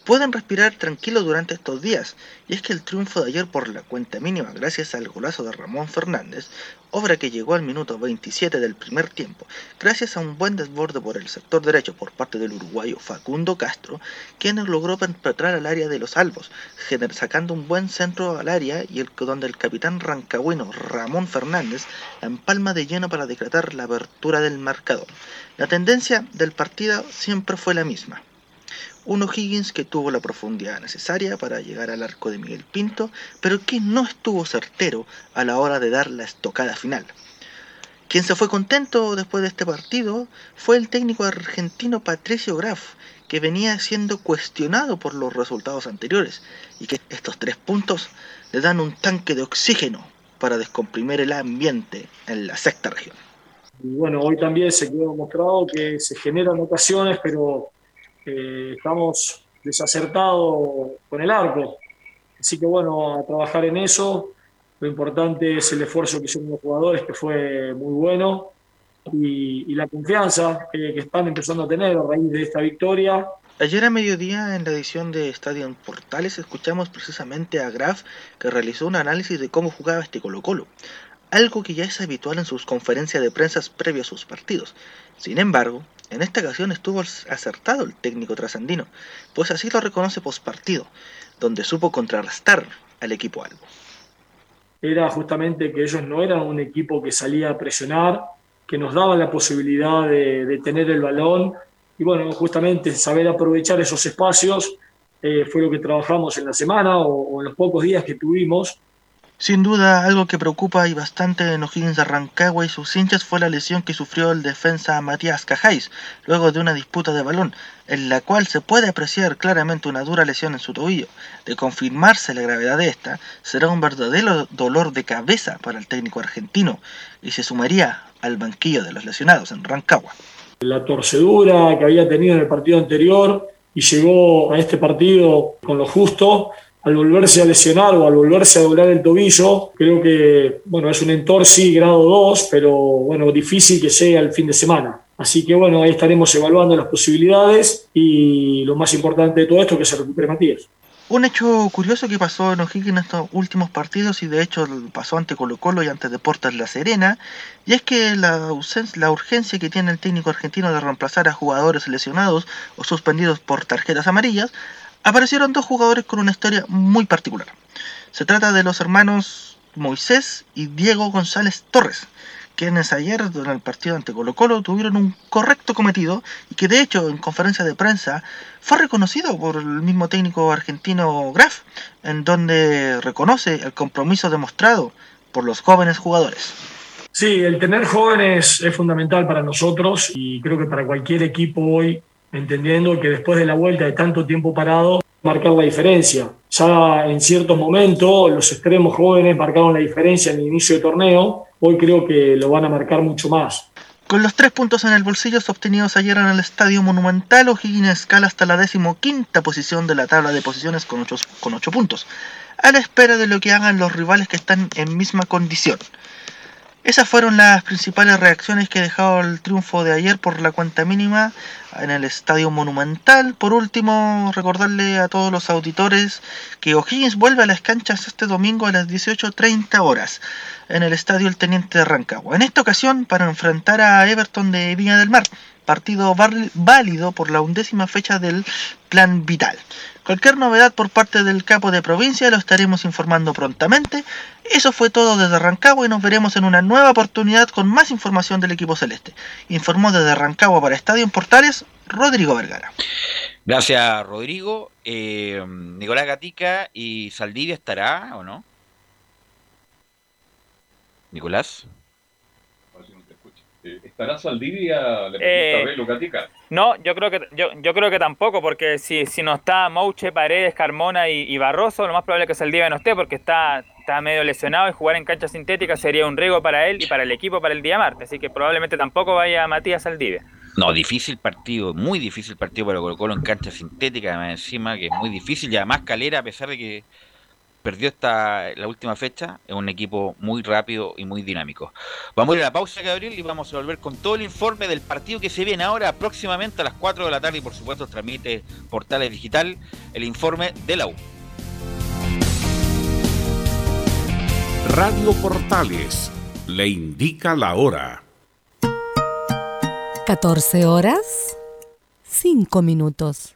pueden respirar tranquilos durante estos días. Y es que el triunfo de ayer por la cuenta mínima, gracias al golazo de Ramón Fernández, obra que llegó al minuto 27 del primer tiempo, gracias a un buen desborde por el sector derecho por parte del uruguayo Facundo Castro, quien logró penetrar al área de los albos, sacando un buen centro al área y el donde el capitán rancagüino Ramón Fernández la empalma de lleno para decretar la apertura del marcador. La tendencia del partido siempre fue la misma. Un O'Higgins que tuvo la profundidad necesaria para llegar al arco de Miguel Pinto, pero que no estuvo certero a la hora de dar la estocada final. Quien se fue contento después de este partido fue el técnico argentino Patricio Graf, que venía siendo cuestionado por los resultados anteriores y que estos tres puntos le dan un tanque de oxígeno para descomprimir el ambiente en la sexta región. Y bueno, hoy también se quedó demostrado que se generan ocasiones, pero estamos desacertados con el arco. Así que bueno, a trabajar en eso. Lo importante es el esfuerzo que hicieron los jugadores, que fue muy bueno, y, y la confianza que, están empezando a tener a raíz de esta victoria. Ayer a mediodía en la edición de Estadio en Portales escuchamos precisamente a Graf que realizó un análisis de cómo jugaba este Colo Colo, algo que ya es habitual en sus conferencias de prensa previos a sus partidos. Sin embargo, en esta ocasión estuvo acertado el técnico trasandino, pues así lo reconoce pospartido, donde supo contrarrestar al equipo albo. era justamente que ellos no eran un equipo que salía a presionar, que nos daba la posibilidad de, de tener el balón y bueno, justamente saber aprovechar esos espacios eh, fue lo que trabajamos en la semana o, o en los pocos días que tuvimos. Sin duda, algo que preocupa y bastante en O'Higgins de Rancagua y sus hinchas fue la lesión que sufrió el defensa Matías Cajáis luego de una disputa de balón, en la cual se puede apreciar claramente una dura lesión en su tobillo. De confirmarse la gravedad de esta, será un verdadero dolor de cabeza para el técnico argentino y se sumaría al banquillo de los lesionados en Rancagua. La torcedura que había tenido en el partido anterior y llegó a este partido con lo justo. Al volverse a lesionar o al volverse a doblar el tobillo, creo que bueno, es un entorsi grado 2, pero bueno, difícil que llegue al fin de semana. Así que bueno, ahí estaremos evaluando las posibilidades y lo más importante de todo esto que se recupere Matías. Un hecho curioso que pasó en O'Higgins en estos últimos partidos y de hecho pasó ante Colo Colo y ante Deportes La Serena, y es que la, la urgencia que tiene el técnico argentino de reemplazar a jugadores lesionados o suspendidos por tarjetas amarillas, aparecieron dos jugadores con una historia muy particular. Se trata de los hermanos Moisés y Diego González Torres, quienes ayer en el partido ante Colo Colo tuvieron un correcto cometido y que de hecho en conferencia de prensa fue reconocido por el mismo técnico argentino Graf, en donde reconoce el compromiso demostrado por los jóvenes jugadores. Sí, el tener jóvenes es fundamental para nosotros y creo que para cualquier equipo hoy, entendiendo que después de la vuelta de tanto tiempo parado, marcar la diferencia. Ya en ciertos momentos los extremos jóvenes marcaron la diferencia en el inicio del torneo, hoy creo que lo van a marcar mucho más. Con los tres puntos en el bolsillo obtenidos ayer en el Estadio Monumental, O'Higgins escala hasta la decimoquinta posición de la tabla de posiciones con ocho, con ocho puntos, a la espera de lo que hagan los rivales que están en misma condición. Esas fueron las principales reacciones que dejó el triunfo de ayer por la cuenta mínima en el Estadio Monumental. Por último, recordarle a todos los auditores que O'Higgins vuelve a las canchas este domingo a las 18.30 horas en el Estadio El Teniente de Rancagua. En esta ocasión para enfrentar a Everton de Viña del Mar, partido válido por la undécima fecha del Plan Vital. Cualquier novedad por parte del capo de provincia lo estaremos informando prontamente. Eso fue todo desde Rancagua y nos veremos en una nueva oportunidad con más información del equipo celeste. Informó desde Rancagua para Estadio en Portales, Rodrigo Vergara. Gracias, Rodrigo. Eh, Nicolás Gatica y Saldivia estará o no? Nicolás. ¿Estará Saldivia? Le Eh. No, yo creo que yo, yo creo que tampoco, porque si, si no está Mouche, Paredes, Carmona y, y Barroso, lo más probable es que Saldivia no esté porque está, está medio lesionado y jugar en cancha sintética sería un riesgo para él y para el equipo para el día martes, así que probablemente tampoco vaya Matías Saldivia. No, difícil partido, muy difícil partido para Colo Colo en cancha sintética, además encima que es muy difícil y además Calera, a pesar de que perdió esta la última fecha, es un equipo muy rápido y muy dinámico. Vamos a ir a la pausa, Gabriel, y vamos a volver con todo el informe del partido que se viene ahora próximamente a las 4 de la tarde y por supuesto transmite Portales Digital el informe de la U. Radio Portales le indica la hora. 14 horas, 5 minutos.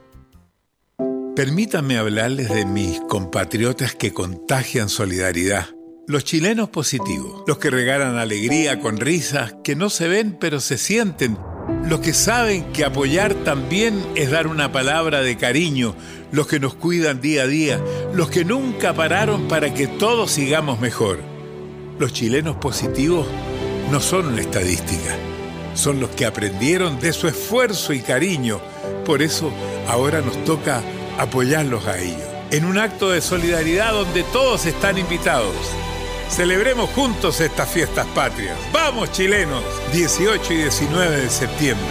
Permítanme hablarles de mis compatriotas que contagian solidaridad. Los chilenos positivos, los que regalan alegría con risas que no se ven pero se sienten, los que saben que apoyar también es dar una palabra de cariño, los que nos cuidan día a día, los que nunca pararon para que todos sigamos mejor. Los chilenos positivos no son una estadística, son los que aprendieron de su esfuerzo y cariño, por eso ahora nos toca apoyarlos a ellos, en un acto de solidaridad donde todos están invitados. Celebremos juntos estas fiestas patrias. ¡Vamos chilenos! 18 y 19 de septiembre.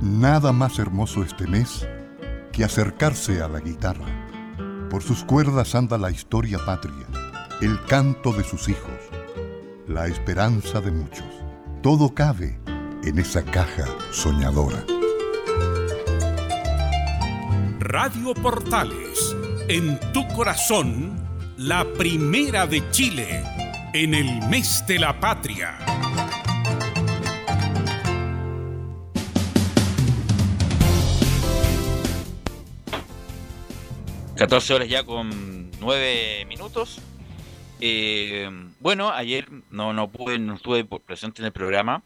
Nada más hermoso este mes que acercarse a la guitarra. Por sus cuerdas anda la historia patria, el canto de sus hijos, la esperanza de muchos. Todo cabe en esa caja soñadora. Radio Portales, en tu corazón, la primera de Chile, en el mes de la patria. ...14 horas ya con 9 minutos... Eh, bueno, ayer no, no pude, no estuve presente en el programa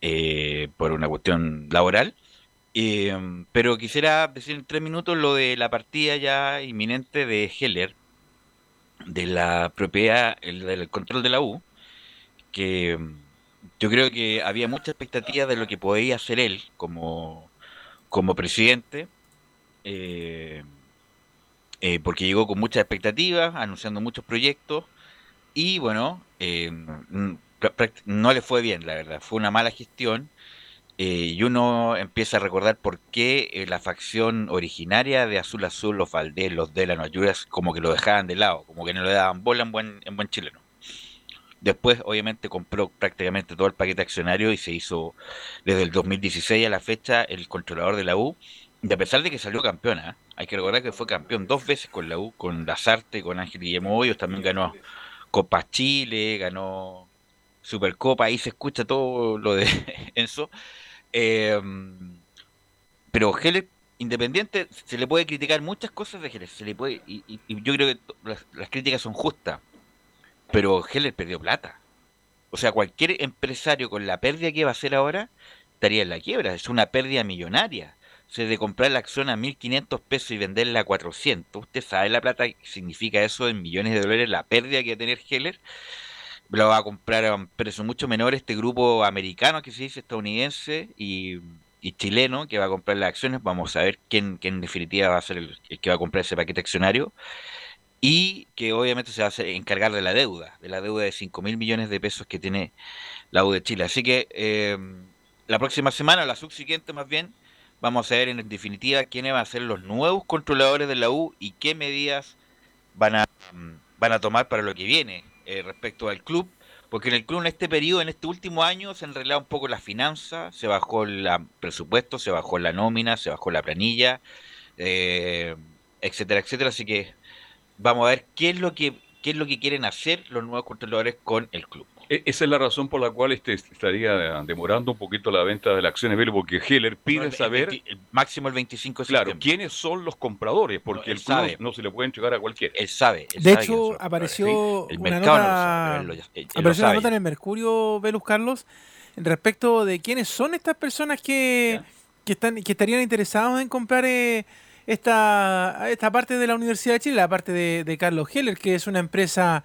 eh, por una cuestión laboral, eh, pero quisiera decir en tres minutos lo de la partida ya inminente de Heller, de la propiedad, el, del control de la U, que mm, yo creo que había mucha expectativa de lo que podía hacer él como, como presidente. eh, eh, porque llegó con muchas expectativas, anunciando muchos proyectos y bueno, eh, no le fue bien, la verdad, fue una mala gestión eh, y uno empieza a recordar por qué eh, la facción originaria de Azul Azul, los Valdés, los Delano Ayudas, como que lo dejaban de lado, como que no le daban bola en buen, en buen chileno. Después, obviamente, compró prácticamente todo el paquete accionario y se hizo desde el 2016 a la fecha el controlador de la U. Y a pesar de que salió campeona, ¿eh? hay que recordar que fue campeón dos veces con la U, con Lazarte, con Ángel Guillermo Hoyos, también ganó Copa Chile, ganó Supercopa, ahí se escucha todo lo de Enzo. Eh, pero Heller, independiente, se le puede criticar muchas cosas de Heller, se le puede, y, y- yo creo que las, las críticas son justas, pero Heller perdió plata. O sea, cualquier empresario con la pérdida que va a hacer ahora estaría en la quiebra, es una pérdida millonaria. O sea, de comprar la acción a 1.500 pesos y venderla a 400, usted sabe la plata que significa eso en millones de dólares, la pérdida que va a tener Heller lo va a comprar a un precio mucho menor este grupo americano que se dice estadounidense y, chileno que va a comprar las acciones. Vamos a ver quién, en definitiva va a ser el, que va a comprar ese paquete accionario y que obviamente se va a encargar de la deuda, de la deuda de 5 mil millones de pesos que tiene la U de Chile. Así que eh, la próxima semana, la subsiguiente más bien, vamos a ver en definitiva quiénes van a ser los nuevos controladores de la U y qué medidas van a, mm, van a tomar para lo que viene eh, respecto al club, porque en el club en este periodo, en este último año, se arreglado un poco las finanzas, se bajó el presupuesto, se bajó la nómina, se bajó la planilla, eh, etcétera, etcétera. Así que vamos a ver qué es lo que qué es lo que quieren hacer los nuevos controladores con el club. E- Esa es la razón por la cual este estaría demorando un poquito la venta de las acciones Velo, porque Heller pide No, el- el saber 20 el máximo el 25 de claro, quiénes son los compradores, porque él el club sabe. no se le puede entregar a cualquiera. Él sabe. De hecho, apareció El una mercado no lo nota, sabe, él lo- él- él lo apareció una nota en el Mercurio, Velus Carlos, respecto de quiénes son estas personas que, que están que estarían interesados en comprar eh, esta, esta parte de la Universidad de Chile, la parte de, de Carlos Heller, que es una empresa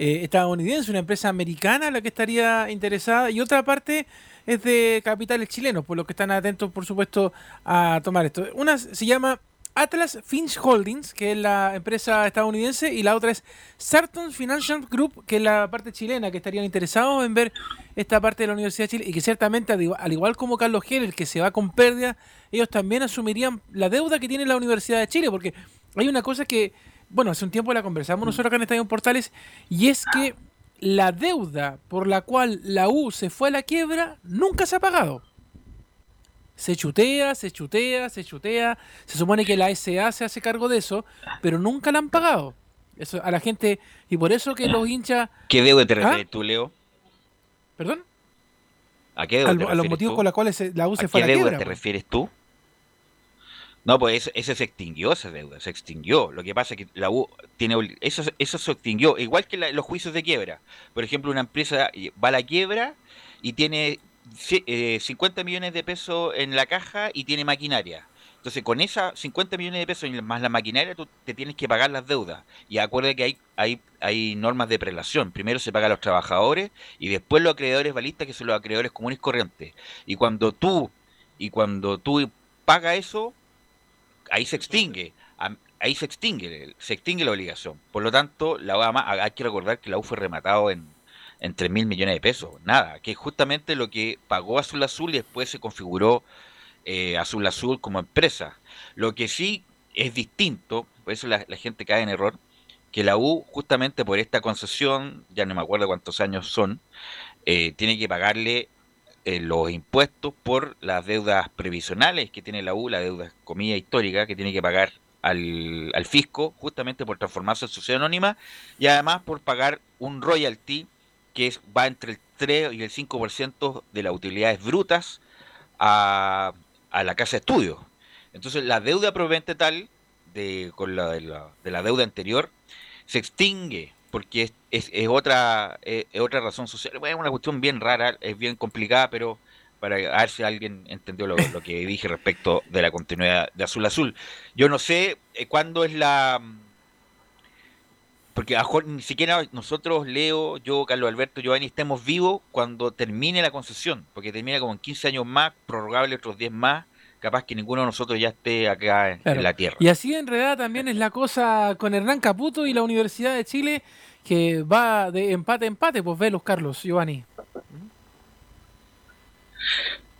eh, estadounidense, una empresa americana la que estaría interesada, y otra parte es de capitales chilenos, por lo que están atentos, por supuesto, a tomar esto. Una se llama Atlas Finch Holdings, que es la empresa estadounidense, y la otra es Sarton Financial Group, que es la parte chilena, que estarían interesados en ver esta parte de la Universidad de Chile, y que ciertamente, al igual- al igual como Carlos Heller, que se va con pérdida, ellos también asumirían la deuda que tiene la Universidad de Chile, porque hay una cosa que, bueno, hace un tiempo la conversamos nosotros acá en Estadio Portales, y es que la deuda por la cual la U se fue a la quiebra nunca se ha pagado. Se chutea, se chutea, se chutea. Se supone que la SA se hace cargo de eso, pero nunca la han pagado. Eso a la gente. Y por eso que los hinchas. ¿Qué deuda te ¿Ah? refieres tú, Leo? ¿Perdón? ¿A qué deuda Al- te a los motivos tú? con los cuales la U se ¿A fue a qué la deuda quiebra. te refieres tú? No, pues ese se extinguió, esa deuda, se extinguió. Lo que pasa es que la U tiene, eso, eso se extinguió, igual que la- los juicios de quiebra. Por ejemplo, una empresa va a la quiebra y tiene eh, 50 millones de pesos en la caja y tiene maquinaria. Entonces, con esas 50 millones de pesos más la maquinaria, tú te tienes que pagar las deudas. Y acuérdate que hay, hay, hay normas de prelación. Primero se paga a los trabajadores y después los acreedores balistas, que son los acreedores comunes corrientes. Y cuando tú, y cuando tú pagas eso, ahí se extingue. Ahí se extingue, se extingue la obligación. Por lo tanto, la U, además, hay que recordar que la U fue rematado en, en 3 mil millones de pesos. Nada, que es justamente lo que pagó Azul Azul y después se configuró eh, Azul Azul como empresa. Lo que sí es distinto, por eso la, la gente cae en error, que la U, justamente por esta concesión, ya no me acuerdo cuántos años son, eh, tiene que pagarle eh, los impuestos por las deudas previsionales que tiene la U, la deuda comilla histórica que tiene que pagar al, al fisco, justamente por transformarse en sociedad anónima, y además por pagar un royalty que es, va entre el 3 y el 5% de las utilidades brutas a, a la casa de estudios. Entonces la deuda proveniente tal de, con la, de, la, de la deuda anterior se extingue porque es, es, es otra es, otra razón social. Bueno, es una cuestión bien rara, es bien complicada, pero para ver si alguien entendió lo, lo que dije respecto de la continuidad de Azul Azul. Yo no sé eh, cuándo es la... Porque a mejor ni siquiera nosotros, Leo, yo, Carlos Alberto, Giovanni, estemos vivos cuando termine la concesión, porque termina como en 15 años más, prorrogable otros 10 más, capaz que ninguno de nosotros ya esté acá en, Claro. en la Tierra. Y así enredada también es la cosa con Hernán Caputo y la Universidad de Chile, que va de empate a empate, pues velos, Carlos, Giovanni.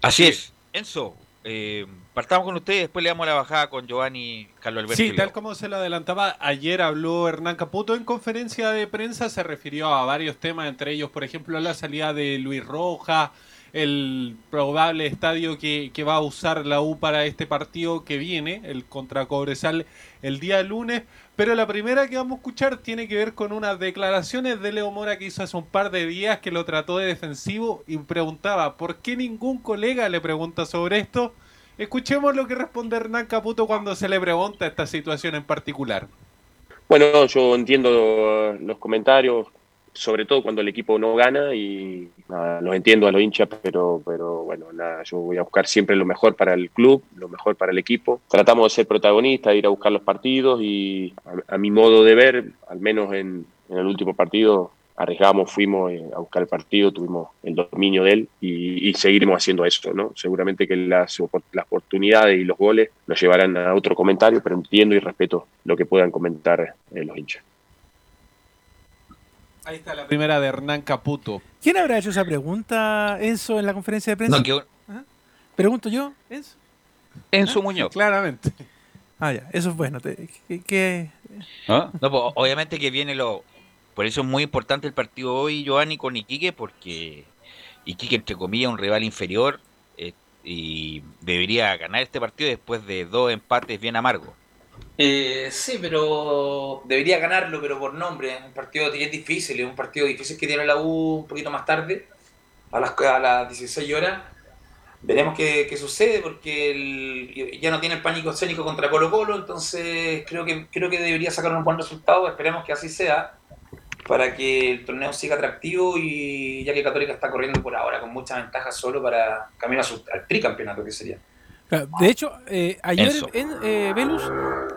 Así es. Enzo, eh, partamos con ustedes, después le damos la bajada con Giovanni, Carlos Alberto. Sí, Leo. tal como se lo adelantaba, ayer habló Hernán Caputo en conferencia de prensa, se refirió a varios temas, entre ellos, por ejemplo, la salida de Luis Roja, el probable estadio que, que va a usar la U para este partido que viene, el contra Cobresal, el día lunes. Pero la primera que vamos a escuchar tiene que ver con unas declaraciones de Leo Mora que hizo hace un par de días que lo trató de defensivo y preguntaba, ¿por qué ningún colega le pregunta sobre esto? Escuchemos lo que responde Hernán Caputo cuando se le pregunta esta situación en particular. Bueno, yo entiendo los comentarios, sobre todo cuando el equipo no gana y nada, los entiendo a los hinchas, pero, pero bueno, nada, yo voy a buscar siempre lo mejor para el club, lo mejor para el equipo. Tratamos de ser protagonistas, de ir a buscar los partidos y a, mi modo de ver, al menos en, en el último partido, arriesgamos, fuimos eh, a buscar el partido, tuvimos el dominio de él y, y seguiremos haciendo eso, ¿no? Seguramente que las, las oportunidades y los goles nos llevarán a otro comentario, pero entiendo y respeto lo que puedan comentar eh, los hinchas. Ahí está la primera de Hernán Caputo. ¿Quién habrá hecho esa pregunta, Enzo, en la conferencia de prensa? No, que- Ajá. Pregunto yo, Enzo. Enzo Muñoz. Claramente. Ah, ya, eso es bueno. Que- ¿Ah? No, pues, obviamente que viene lo. Por eso es muy importante el partido hoy, Giovanni, con Iquique, porque Iquique, entre comillas, un rival inferior eh, y debería ganar este partido después de dos empates bien amargos. Eh, sí, pero debería ganarlo, pero por nombre. Un partido es difícil, es un partido difícil que tiene la U un poquito más tarde, a las, a las 16 horas. Veremos qué, qué sucede, porque el- ya no tiene el pánico escénico contra Colo Colo, entonces creo que, creo que debería sacar un buen resultado, esperemos que así sea, para que el torneo siga atractivo y ya que Católica está corriendo por ahora con muchas ventajas solo para su- al tricampeonato que sería. Claro, De hecho, eh, ayer Enzo. en eh, Velus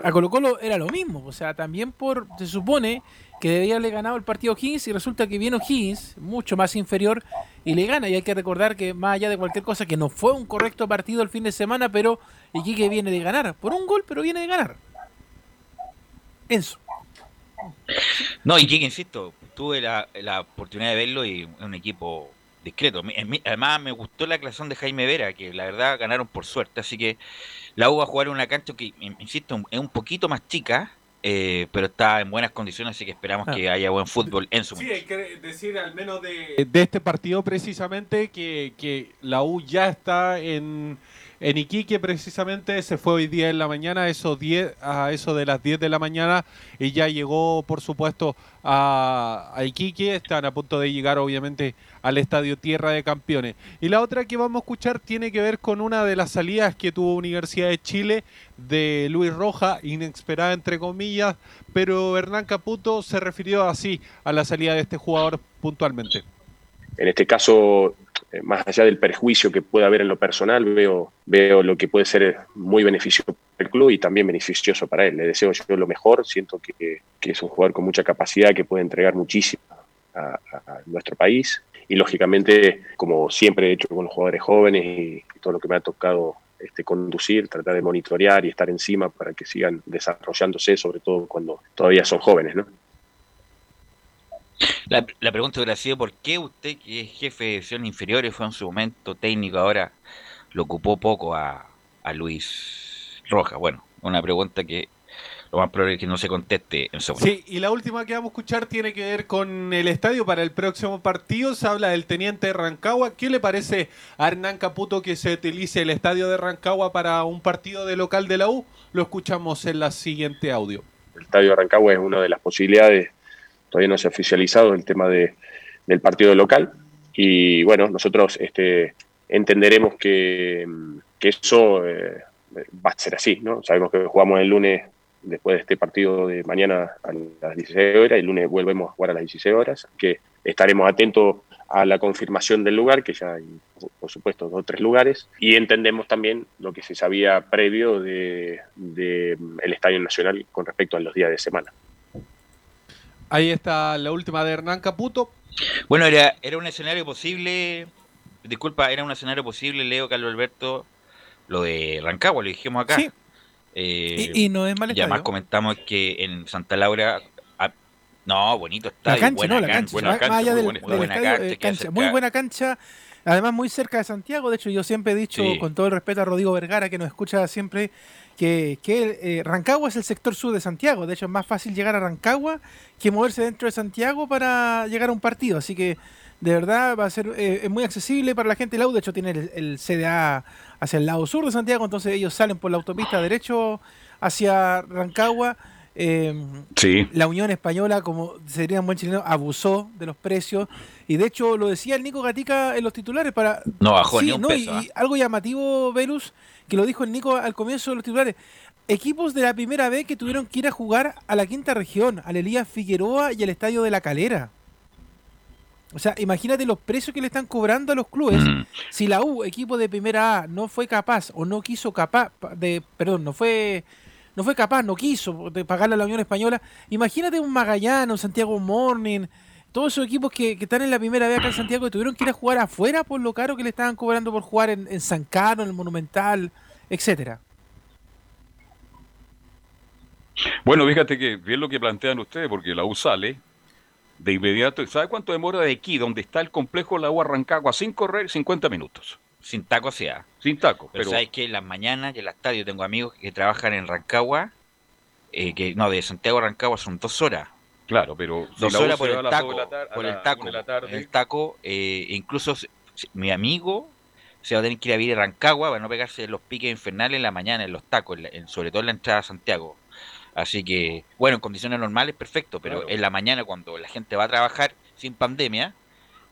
a Colo Colo era lo mismo. O sea, también por se supone que debía haberle ganado el partido Higgins y resulta que vino Higgins, mucho más inferior, y le gana. Y hay que recordar que más allá de cualquier cosa, que no fue un correcto partido el fin de semana, pero Iquique viene de ganar. Por un gol, pero viene de ganar. Enzo. No, Iquique, insisto, tuve la, la oportunidad de verlo y es un equipo discreto. Mi- en mi- Además, me gustó la aclaración de Jaime Vera, que la verdad ganaron por suerte. Así que la U va a jugar en una cancha que, in- insisto, es un poquito más chica, eh, pero está en buenas condiciones, así que esperamos Ah. que haya buen fútbol en su Sí, hay que decir al menos de, de este partido precisamente que, que la U ya está en, en Iquique precisamente, se fue hoy día en la mañana, eso 10, a eso de las 10 de la mañana y ya llegó por supuesto a, a Iquique, están a punto de llegar obviamente al estadio Tierra de Campeones. Y la otra que vamos a escuchar tiene que ver con una de las salidas que tuvo Universidad de Chile de Luis Roja, inesperada entre comillas, pero Hernán Caputo se refirió así a la salida de este jugador puntualmente. En este caso, más allá del perjuicio que pueda haber en lo personal, veo, veo lo que puede ser muy beneficioso para el club y también beneficioso para él. Le deseo yo lo mejor, siento que, que es un jugador con mucha capacidad, que puede entregar muchísimo a, nuestro país y lógicamente, como siempre he hecho con los jugadores jóvenes y, y todo lo que me ha tocado este, conducir, tratar de monitorear y estar encima para que sigan desarrollándose, sobre todo cuando todavía son jóvenes, ¿no? La, la pregunta hubiera sido, ¿por qué usted, que es jefe de división inferiores, fue en su momento técnico, ahora lo ocupó poco a, a Luis Rojas? Bueno, una pregunta que lo más probable es que no se conteste en su Sí, y la última que vamos a escuchar tiene que ver con el estadio para el próximo partido. Se habla del teniente de Rancagua. ¿Qué le parece a Hernán Caputo que se utilice el estadio de Rancagua para un partido de local de la U? Lo escuchamos en la siguiente audio. el Estadio de Rancagua es una de las posibilidades, todavía no se ha oficializado el tema de, del partido local y bueno, nosotros este, entenderemos que, que eso eh, va a ser así, ¿no? Sabemos que jugamos el lunes después de este partido de mañana a las 16 horas, el lunes volvemos a jugar a las 16 horas, que estaremos atentos a la confirmación del lugar, que ya hay, por supuesto, dos o tres lugares, y entendemos también lo que se sabía previo de, de, mm, el Estadio Nacional con respecto a los días de semana. Ahí está la última de Hernán Caputo. Bueno, era, era un escenario posible, disculpa, era un escenario posible, Leo, Carlos Alberto, lo de Rancagua, lo dijimos acá. Sí. Eh, Y- y no es mal Y además comentamos que en Santa Laura, ah, no, bonito estadio, La cancha, buena no, la cancha, buena cancha, buena- muy buena cancha. Además, muy cerca de Santiago. De hecho, yo siempre he dicho, Sí. con todo el respeto a Rodrigo Vergara, que nos escucha siempre, que, que eh, Rancagua es el sector sur de Santiago. De hecho, es más fácil llegar a Rancagua que moverse dentro de Santiago para llegar a un partido. Así que, de verdad, va a ser eh, es muy accesible para la gente. De hecho, tiene el, el CDA hacia el lado sur de Santiago. Entonces, ellos salen por la autopista derecho hacia Rancagua. Eh, Sí. la Unión Española, como sería un buen chileno, abusó de los precios. Y de hecho lo decía el Nico Gatica en los titulares para... No bajó Sí, ni un no, peso, y, y algo llamativo, Velus, que lo dijo el Nico al comienzo de los titulares. Equipos de la primera vez que tuvieron que ir a jugar a la quinta región, al Elías Figueroa y al Estadio de la Calera. O sea, imagínate los precios que le están cobrando a los clubes. Mm. Si la U, equipo de primera A, no fue capaz o no quiso capaz de, perdón, no fue no fue capaz, no quiso de pagarle a la Unión Española. Imagínate un Magallanes, un Santiago Morning, todos esos equipos que, están en la primera vez acá en Santiago y tuvieron que ir a jugar afuera por lo caro que le estaban cobrando por jugar en, San Carlos, en el Monumental, etcétera. Bueno, fíjate que bien lo que plantean ustedes, porque la U sale de inmediato. ¿Sabe cuánto demora de aquí, donde está el complejo la U a Rancagua, sin correr 50 minutos? Sin taco sea. Sin taco, Pero, pero, sabes que en las mañanas y en el estadio tengo amigos que trabajan en Rancagua, eh, que no, de Santiago a Rancagua son dos horas. Claro, pero si dos horas por el las taco, por el taco, de la tarde. el taco, eh, incluso mi amigo se va a tener que ir a vivir a Rancagua para no pegarse los piques infernales en la mañana en los tacos, en la- en- sobre todo en la entrada a Santiago. Así que, bueno, en condiciones normales, perfecto, pero Claro. en la mañana cuando la gente va a trabajar sin pandemia,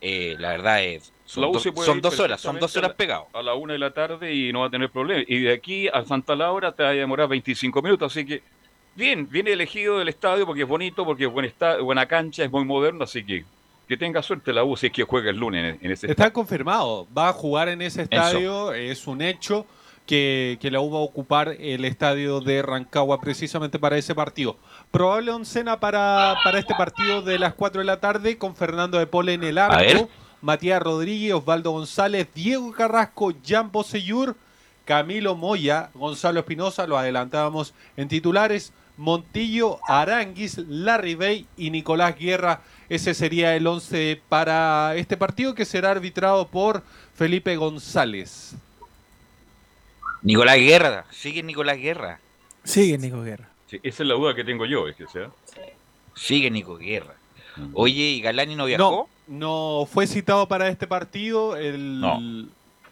eh, la verdad es, son, La U do- se puede son ir dos horas, son dos horas pegados. a la una de la tarde y no va a tener problema. Y de aquí a Santa Laura te va a demorar 25 minutos, así que bien, viene elegido del estadio porque es bonito, porque es buen esta- buena cancha, es muy moderno, así que que tenga suerte la U si es que juega el lunes en, en ese Está confirmado, va a jugar en ese estadio, es un hecho que, que la U va a ocupar el estadio de Rancagua precisamente para ese partido. Probable oncena para, para este partido de las 4 de la tarde con Fernando de Pole en el A ver. arco, Matías Rodríguez, Osvaldo González, Diego Carrasco, Jan Bosellur, Camilo Moya, Gonzalo Espinosa, lo adelantábamos en titulares, Montillo, Aranguis, Larry Bay y Nicolás Guerra. Ese sería el 11 para este partido que será arbitrado por Felipe González. Nicolás Guerra, sigue Nicolás Guerra. Sigue Nico Guerra. Sí, esa es la duda que tengo yo, es que sea. Sigue Nico Guerra. Oye, ¿y Galani no viajó? No, no fue citado para este partido. El, No.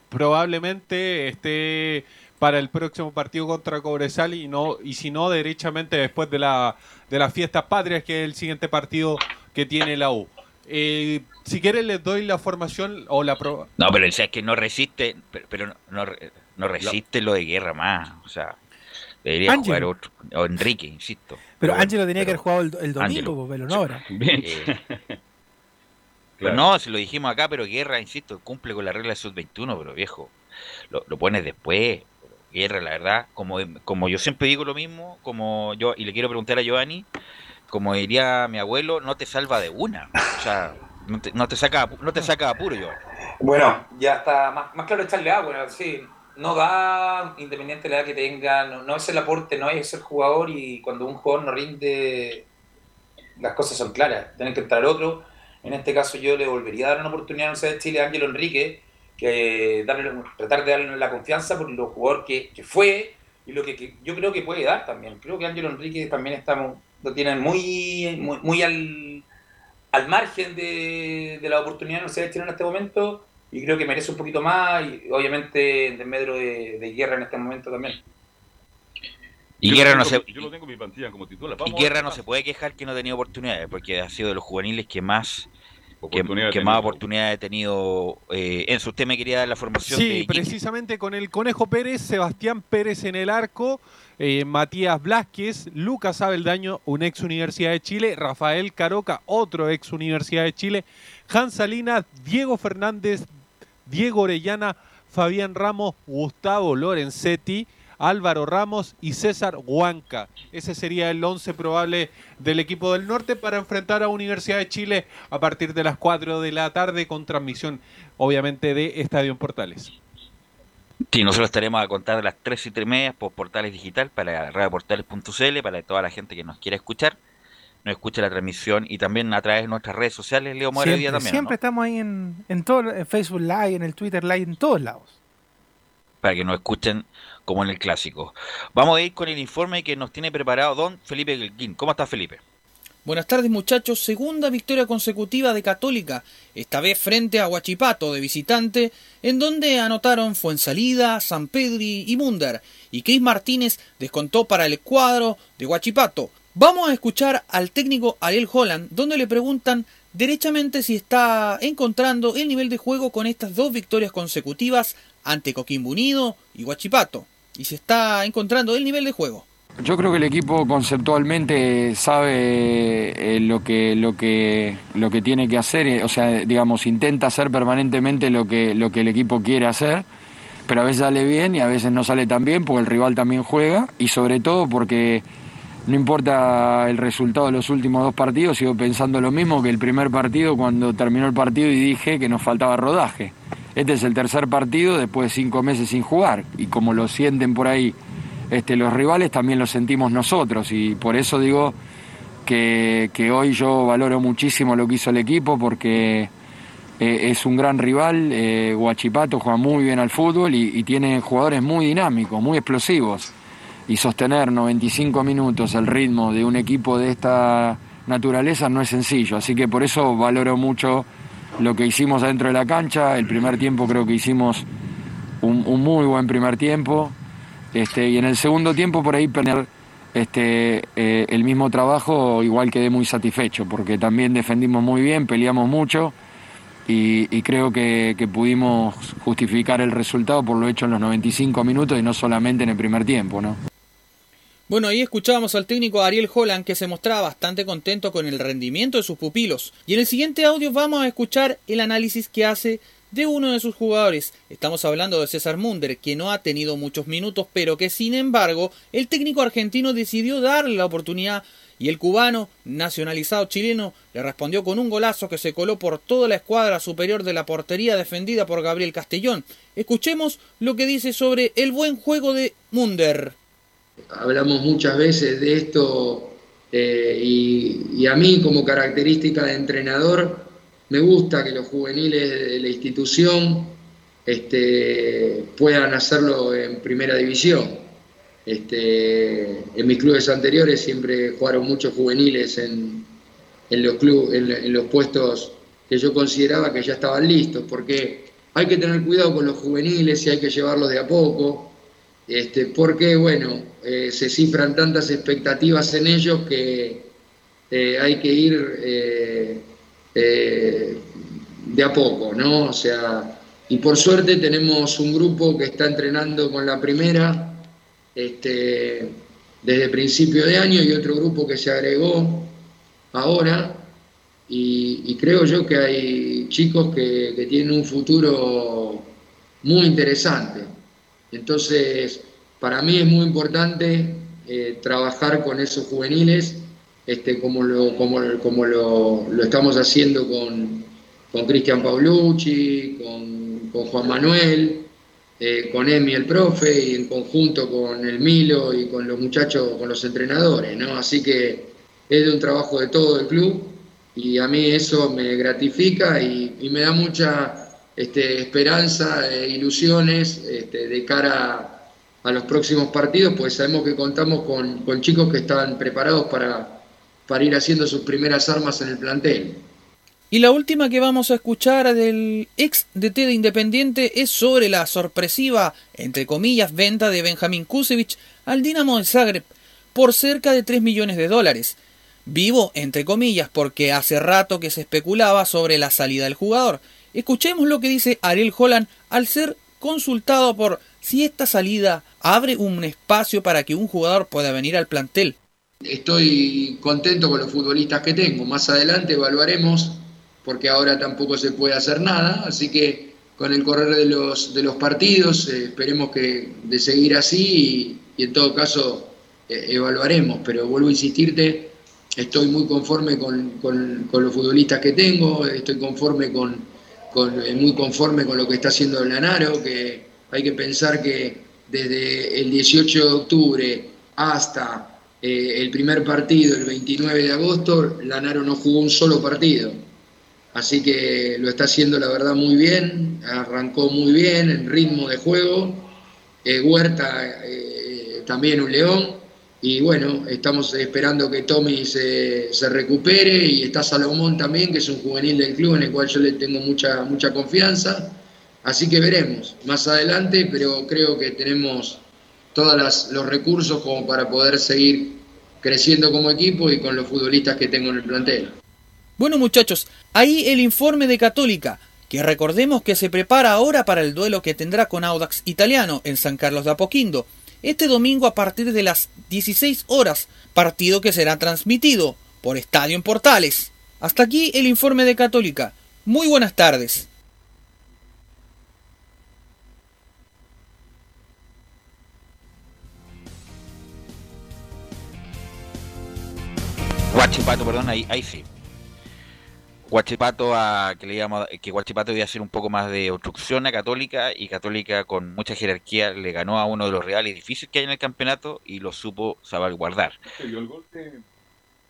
Probablemente esté para el próximo partido contra Cobresal y no y si no derechamente después de la de las fiestas patrias que es el siguiente partido que tiene la U. Eh, si quieren les doy la formación o la pro- No, pero o sea, es que no resiste, pero, pero no, no, re- no resiste lo de Guerra más. O sea, debería jugar otro. O Enrique, insisto. Pero bueno, Ángelo tenía que haber jugado el, el domingo, Ángelo. pues, Velo, no ahora. Bien. Eh, pero no, si lo dijimos acá, pero Guerra, insisto, cumple con la regla de sub-21, pero viejo, lo, lo pones después. Guerra, la verdad, como, como yo siempre digo lo mismo, como yo, y le quiero preguntar a Giovanni, como diría mi abuelo, no te salva de una. O sea, no te, no te saca no te saca apuro, Giovanni. Bueno, ya está más, más claro echarle agua, bueno, sí, no da, independiente de la edad que tenga, no, no es el aporte, no es el jugador y cuando un jugador no rinde, las cosas son claras, tienen que entrar otro. En este caso yo le volvería a dar una oportunidad a Universidad de Chile a Ángelo Enrique, que darle, tratar de darle la confianza por lo jugador que, fue y lo que, yo creo que puede dar también. Creo que Ángelo Enrique también está, lo tienen muy, muy, al, al margen de, de la oportunidad de Universidad de Chile en este momento y creo que merece un poquito más y obviamente en desmedro de, de guerra en este momento también. Y Yo Guerra no se, Yo lo tengo en mi plantilla como titular. y Vamos Guerra no se puede quejar que no ha tenido oportunidades, porque ha sido de los juveniles que más que, más oportunidades ha tenido. Eh, en su tema quería dar la formación. Sí, precisamente con el Conejo Pérez, Sebastián Pérez en el arco, eh, Matías Blasquez, Lucas Abeldaño, un ex Universidad de Chile, Rafael Caroca, otro ex Universidad de Chile, Hans Salinas, Diego Fernández, Diego Orellana, Fabián Ramos, Gustavo Lorenzetti Álvaro Ramos y César Huanca. Ese sería el 11 probable del equipo del norte para enfrentar a Universidad de Chile a partir de las 4 de la tarde con transmisión obviamente de Estadio en Portales. Sí, nosotros estaremos a contar de las 3 y 3 media por Portales Digital para radioportales.cl para toda la gente que nos quiera escuchar nos escuche la transmisión y también a través de nuestras redes sociales, Leo Mora día también. Siempre estamos ahí en, en todo, en Facebook Live, en el Twitter Live, en todos lados. Para que nos escuchen como en el clásico. Vamos a ir con el informe que nos tiene preparado don Felipe Gelguín. ¿Cómo está Felipe? Buenas tardes muchachos, segunda victoria consecutiva de Católica, esta vez frente a Huachipato de visitante, en donde anotaron Fuensalida, San Pedri y Munder, y Chris Martínez descontó para el cuadro de Huachipato. Vamos a escuchar al técnico Ariel Holland, donde le preguntan derechamente si está encontrando el nivel de juego con estas dos victorias consecutivas ante Coquimbo Unido y Huachipato y se está encontrando el nivel de juego. Yo creo que el equipo conceptualmente sabe eh, lo, que, lo, que, lo que tiene que hacer, eh, o sea, digamos, intenta hacer permanentemente lo que, lo que el equipo quiere hacer, pero a veces sale bien y a veces no sale tan bien porque el rival también juega y sobre todo porque no importa el resultado de los últimos dos partidos, sigo pensando lo mismo que el primer partido cuando terminó el partido y dije que nos faltaba rodaje. Este es el tercer partido después de cinco meses sin jugar. Y como lo sienten por ahí este, los rivales, también lo sentimos nosotros. Y por eso digo que, hoy yo valoro muchísimo lo que hizo el equipo porque eh, es un gran rival, eh, Guachipato juega muy bien al fútbol y tiene jugadores muy dinámicos, muy explosivos y sostener 95 minutos el ritmo de un equipo de esta naturaleza no es sencillo, así que por eso valoro mucho lo que hicimos adentro de la cancha. El primer tiempo creo que hicimos un, muy buen primer tiempo. Este, y en el segundo tiempo por ahí tener este, eh, el mismo trabajo, igual quedé muy satisfecho, porque también defendimos muy bien, peleamos mucho y, creo que, que, pudimos justificar el resultado por lo hecho en los 95 minutos y no solamente en el primer tiempo. ¿no? Bueno, ahí escuchábamos al técnico Ariel Holland que se mostraba bastante contento con el rendimiento de sus pupilos. Y en el siguiente audio vamos a escuchar el análisis que hace de uno de sus jugadores. Estamos hablando de César Munder, que no ha tenido muchos minutos, pero que sin embargo el técnico argentino decidió darle la oportunidad y el cubano, nacionalizado chileno, le respondió con un golazo que se coló por toda la escuadra superior de la portería defendida por Gabriel Castellón. Escuchemos lo que dice sobre el buen juego de Munder hablamos muchas veces de esto eh, y, a mí como característica de entrenador me gusta que los juveniles de la institución este, puedan hacerlo en primera división. Este, en mis clubes anteriores siempre jugaron muchos juveniles en, los, en los puestos que yo consideraba que ya estaban listos, porque hay que tener cuidado con los juveniles y hay que llevarlos de a poco este, porque, bueno, eh, se cifran tantas expectativas en ellos que eh, hay que ir eh, de a poco, ¿no? O sea, y por suerte tenemos un grupo que está entrenando con la primera este, desde principio de año y otro grupo que se agregó ahora. Y, creo yo que hay chicos que tienen un futuro muy interesante. Entonces, para mí es muy importante eh, trabajar con esos juveniles, este, como, lo, como, como lo, estamos haciendo con, con Cristian Paulucci, con, Juan Manuel, eh, con Emi el profe y en conjunto con el Milo y con los muchachos, con los entrenadores, ¿no? Así que es de un trabajo de todo el club y a mí eso me gratifica y, y me da mucha este, esperanza e ilusiones este, de cara a los próximos partidos, pues sabemos que contamos con, chicos que están preparados para, ir haciendo sus primeras armas en el plantel. Y la última que vamos a escuchar del ex DT de Independiente es sobre la sorpresiva, entre comillas, venta de Benjamín Kusevich al Dinamo de Zagreb por cerca de 3 millones de dólares. Vivo, entre comillas, porque hace rato que se especulaba sobre la salida del jugador. Escuchemos lo que dice Ariel Holland al ser consultado por si esta salida abre un espacio para que un jugador pueda venir al plantel. Estoy contento con los futbolistas que tengo. Más adelante evaluaremos, porque ahora tampoco se puede hacer nada. Así que con el correr de los, de los partidos eh, esperemos que de seguir así y, en todo caso eh, evaluaremos. Pero vuelvo a insistirte, estoy muy conforme con, con, los futbolistas que tengo, estoy conforme con, con, eh, muy conforme con lo que está haciendo Lanaro, que hay que pensar que desde el 18 de octubre hasta eh, el primer partido, el 29 de agosto, Lanaro no jugó un solo partido. Así que lo está haciendo la verdad muy bien, arrancó muy bien en ritmo de juego. Eh, Huerta también un león. Y bueno, estamos esperando que Tommy se, se, recupere y está Salomón también, que es un juvenil del club en el cual yo le tengo mucha, mucha confianza. Así que veremos más adelante, pero creo que tenemos todos los recursos como para poder seguir creciendo como equipo y con los futbolistas que tengo en el plantel. Bueno muchachos, ahí el informe de Católica, que recordemos que se prepara ahora para el duelo que tendrá con Audax Italiano en San Carlos de Apoquindo, este domingo a partir de las 16 horas, partido que será transmitido por Estadio en Portales. Hasta aquí el informe de Católica. Muy buenas tardes. Guachipato, perdón, ahí, ahí sí. Guachipato a, que le llama, que Guachipato iba a hacer un poco más de obstrucción a Católica y Católica con mucha jerarquía le ganó a uno de los reales difíciles que hay en el campeonato y lo supo salvaguardar. el gol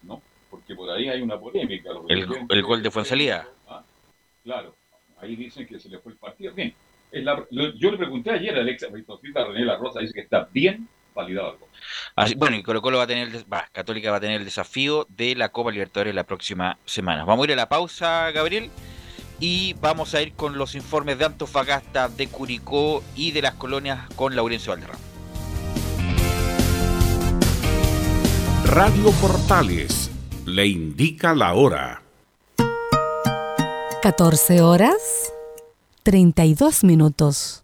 no, porque por ahí hay una polémica. El, el gol de Fuensalida. Ah, claro, ahí dicen que se le fue el partido. Bien, yo le pregunté ayer a Alexa René La Rosa, dice que está bien validado bueno, y Colo Colo va a tener, va, Católica va a tener el desafío de la Copa Libertadores la próxima semana. Vamos a ir a la pausa, Gabriel, y vamos a ir con los informes de Antofagasta, de Curicó y de las colonias con Laurencio Valderrama. Radio Portales le indica la hora. 14 horas 32 minutos.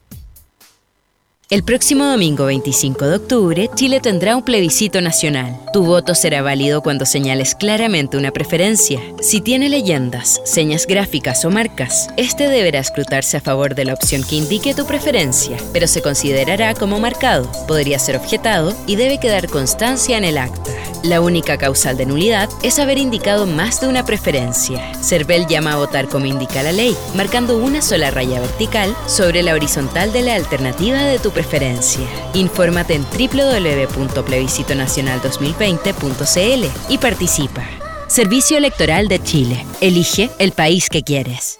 El próximo domingo 25 de octubre, Chile tendrá un plebiscito nacional. Tu voto será válido cuando señales claramente una preferencia. Si tiene leyendas, señas gráficas o marcas, este deberá escrutarse a favor de la opción que indique tu preferencia, pero se considerará como marcado, podría ser objetado y debe quedar constancia en el acta. La única causal de nulidad es haber indicado más de una preferencia. CERVEL llama a votar como indica la ley, marcando una sola raya vertical sobre la horizontal de la alternativa de tu preferencia preferencia. Infórmate en www.plebiscitonacional2020.cl y participa. Servicio Electoral de Chile. Elige el país que quieres.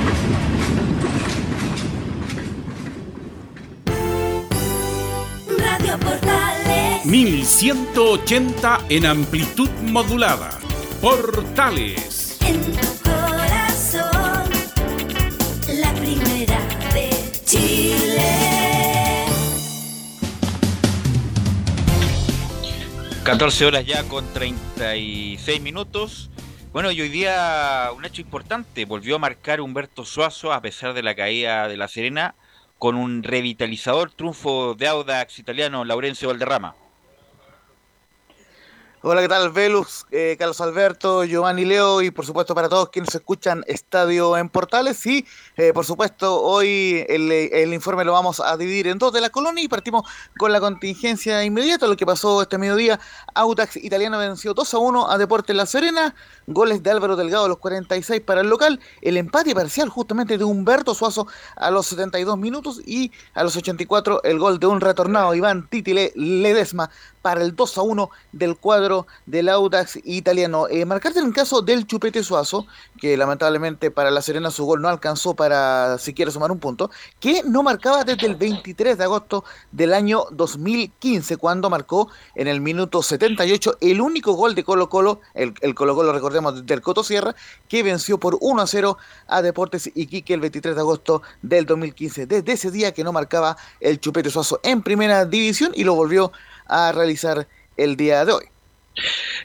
Radio Portales. 1180 en amplitud modulada. Portales. En tu corazón, la primera de Chile. 14 horas ya con 36 minutos. Bueno, y hoy día un hecho importante. Volvió a marcar Humberto Suazo a pesar de la caída de La Serena con un revitalizador triunfo de Audax italiano Laurencio Valderrama. Hola, ¿qué tal? Velus, eh, Carlos Alberto, Giovanni Leo y por supuesto para todos quienes escuchan Estadio en Portales. Y eh, por supuesto hoy el, el, informe lo vamos a dividir en dos de la colonia y partimos con la contingencia inmediata, lo que pasó este mediodía. Audax italiano venció 2 a 1 a Deportes La Serena, goles de Álvaro Delgado a los 46 para el local, el empate parcial justamente de Humberto Suazo a los 72 minutos y a los 84 el gol de un retornado Iván Titile Ledesma para el 2 a 1 del cuadro del Audax italiano. Eh, marcarte en el caso del Chupete Suazo, que lamentablemente para La Serena su gol no alcanzó para siquiera sumar un punto, que no marcaba desde el 23 de agosto del año 2015, cuando marcó en el minuto 78 el único gol de Colo Colo, el, el Colo Colo recordemos del Coto Sierra, que venció por 1 a 0 a Deportes Iquique el 23 de agosto del 2015. Desde ese día que no marcaba el Chupete Suazo en primera división y lo volvió a realizar el día de hoy.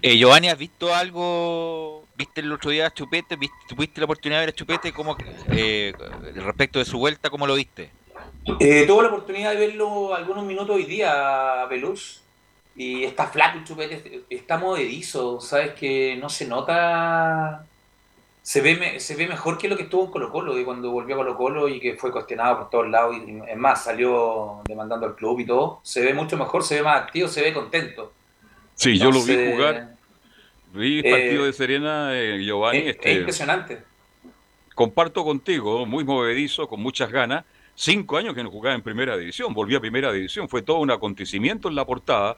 Eh, Giovanni, ¿has visto algo? ¿Viste el otro día a Chupete? ¿Viste, ¿Tuviste la oportunidad de ver a Chupete? ¿Cómo, eh, respecto de su vuelta, ¿cómo lo viste? Eh, tuve la oportunidad de verlo algunos minutos hoy día, Peluz. Y está flaco Chupete, está movedizo, ¿sabes? Que no se nota. Se ve, se ve mejor que lo que estuvo en Colo Colo, de cuando volvió a Colo Colo y que fue cuestionado por todos lados. Y es más, salió demandando al club y todo. Se ve mucho mejor, se ve más activo, se ve contento. Sí, Entonces, yo lo vi jugar. Vi el partido eh, de Serena, eh, Giovanni. Es, este, es impresionante. Comparto contigo, muy movedizo, con muchas ganas. Cinco años que no jugaba en primera división, volvió a primera división, fue todo un acontecimiento en la portada.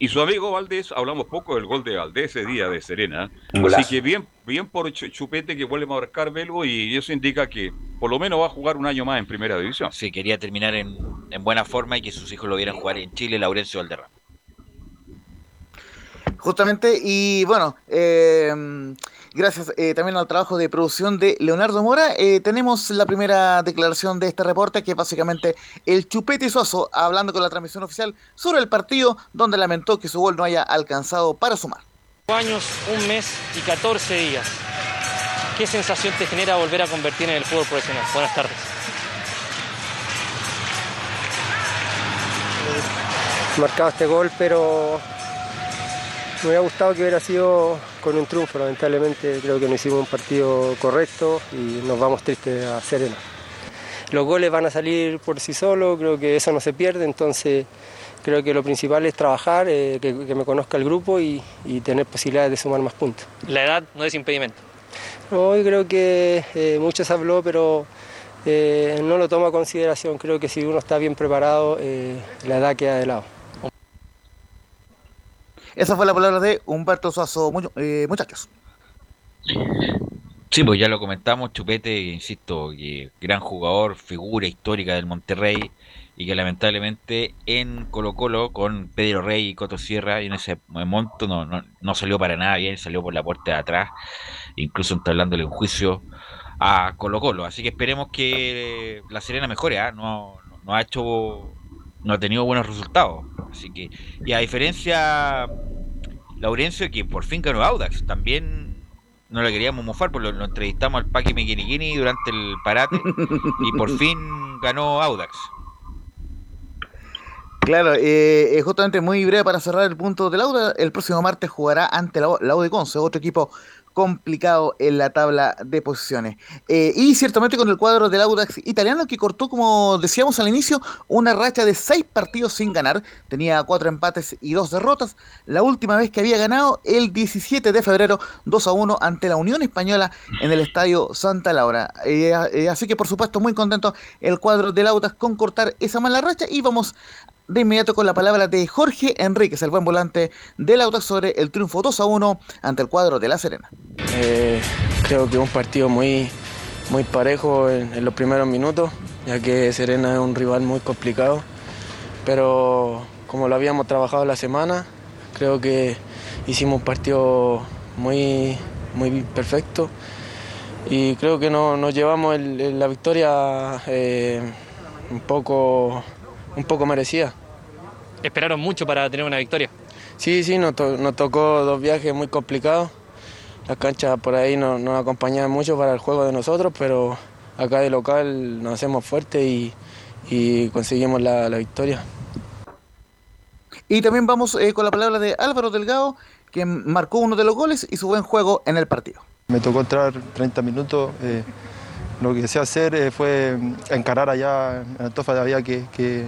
Y su amigo Valdés, hablamos poco del gol de Valdés ese día de Serena. Así que bien, bien por Chupete que vuelve a marcar Velo y eso indica que por lo menos va a jugar un año más en primera división. Sí, quería terminar en, en buena forma y que sus hijos lo vieran jugar en Chile, Laurencio Valderrama. Justamente, y bueno, eh, gracias eh, también al trabajo de producción de Leonardo Mora, eh, tenemos la primera declaración de este reporte, que es básicamente el Chupete Suazo hablando con la transmisión oficial sobre el partido, donde lamentó que su gol no haya alcanzado para sumar. años, un mes y 14 días. ¿Qué sensación te genera volver a convertir en el fútbol profesional? Buenas tardes. Marcado este gol, pero me hubiera gustado que hubiera sido con un triunfo, lamentablemente creo que no hicimos un partido correcto y nos vamos tristes a Serena. los goles van a salir por sí solos, creo que eso no se pierde, entonces creo que lo principal es trabajar, eh, que, que me conozca el grupo y, y tener posibilidades de sumar más puntos. La edad no es impedimento. Hoy creo que eh, mucho se habló, pero eh, no lo tomo a consideración. Creo que si uno está bien preparado, eh, la edad queda de lado. Esa fue la palabra de Humberto Suazo, Mu- eh, muchachos. Sí, pues ya lo comentamos, Chupete, insisto, que gran jugador, figura histórica del Monterrey y que lamentablemente en Colo Colo con Pedro Rey y Coto Sierra y en ese momento no, no, no salió para nada bien, salió por la puerta de atrás, incluso entablándole un juicio a Colo Colo. Así que esperemos que La Serena mejore, ¿ah? no, no ha hecho, no ha tenido buenos resultados. Así que, y a diferencia, Laurencio, que por fin ganó Audax, también no le queríamos mofar, porque lo, lo entrevistamos al Paqui Mequiniquini durante el parate y por fin ganó Audax. Claro, eh, eh, justamente muy breve para cerrar el punto del Auda. El próximo martes jugará ante la, la de Conce, otro equipo complicado en la tabla de posiciones. Eh, y ciertamente con el cuadro del Audax italiano que cortó, como decíamos al inicio, una racha de seis partidos sin ganar. Tenía cuatro empates y dos derrotas. La última vez que había ganado el 17 de febrero 2 a 1 ante la Unión Española en el Estadio Santa Laura. Eh, eh, así que por supuesto muy contento el cuadro del Audax con cortar esa mala racha y vamos de inmediato con la palabra de Jorge Enríquez, el buen volante del Audax sobre el triunfo 2 a 1 ante el cuadro de La Serena. Eh, creo que un partido muy, muy parejo en, los primeros minutos, ya que Serena es un rival muy complicado. Pero como lo habíamos trabajado la semana, creo que hicimos un partido muy, muy perfecto. Y creo que no- nos llevamos la victoria eh, un, poco, un poco merecida. Esperaron mucho para tener una victoria. Sí, sí, nos, to- nos tocó dos viajes muy complicados. Las canchas por ahí no nos acompañaban mucho para el juego de nosotros, pero acá de local nos hacemos fuertes y, y conseguimos la, la victoria. Y también vamos eh, con la palabra de Álvaro Delgado, quien marcó uno de los goles y su buen juego en el partido. Me tocó entrar 30 minutos. eh, lo que sé hacer eh, fue encarar allá en Antofa, había que, que-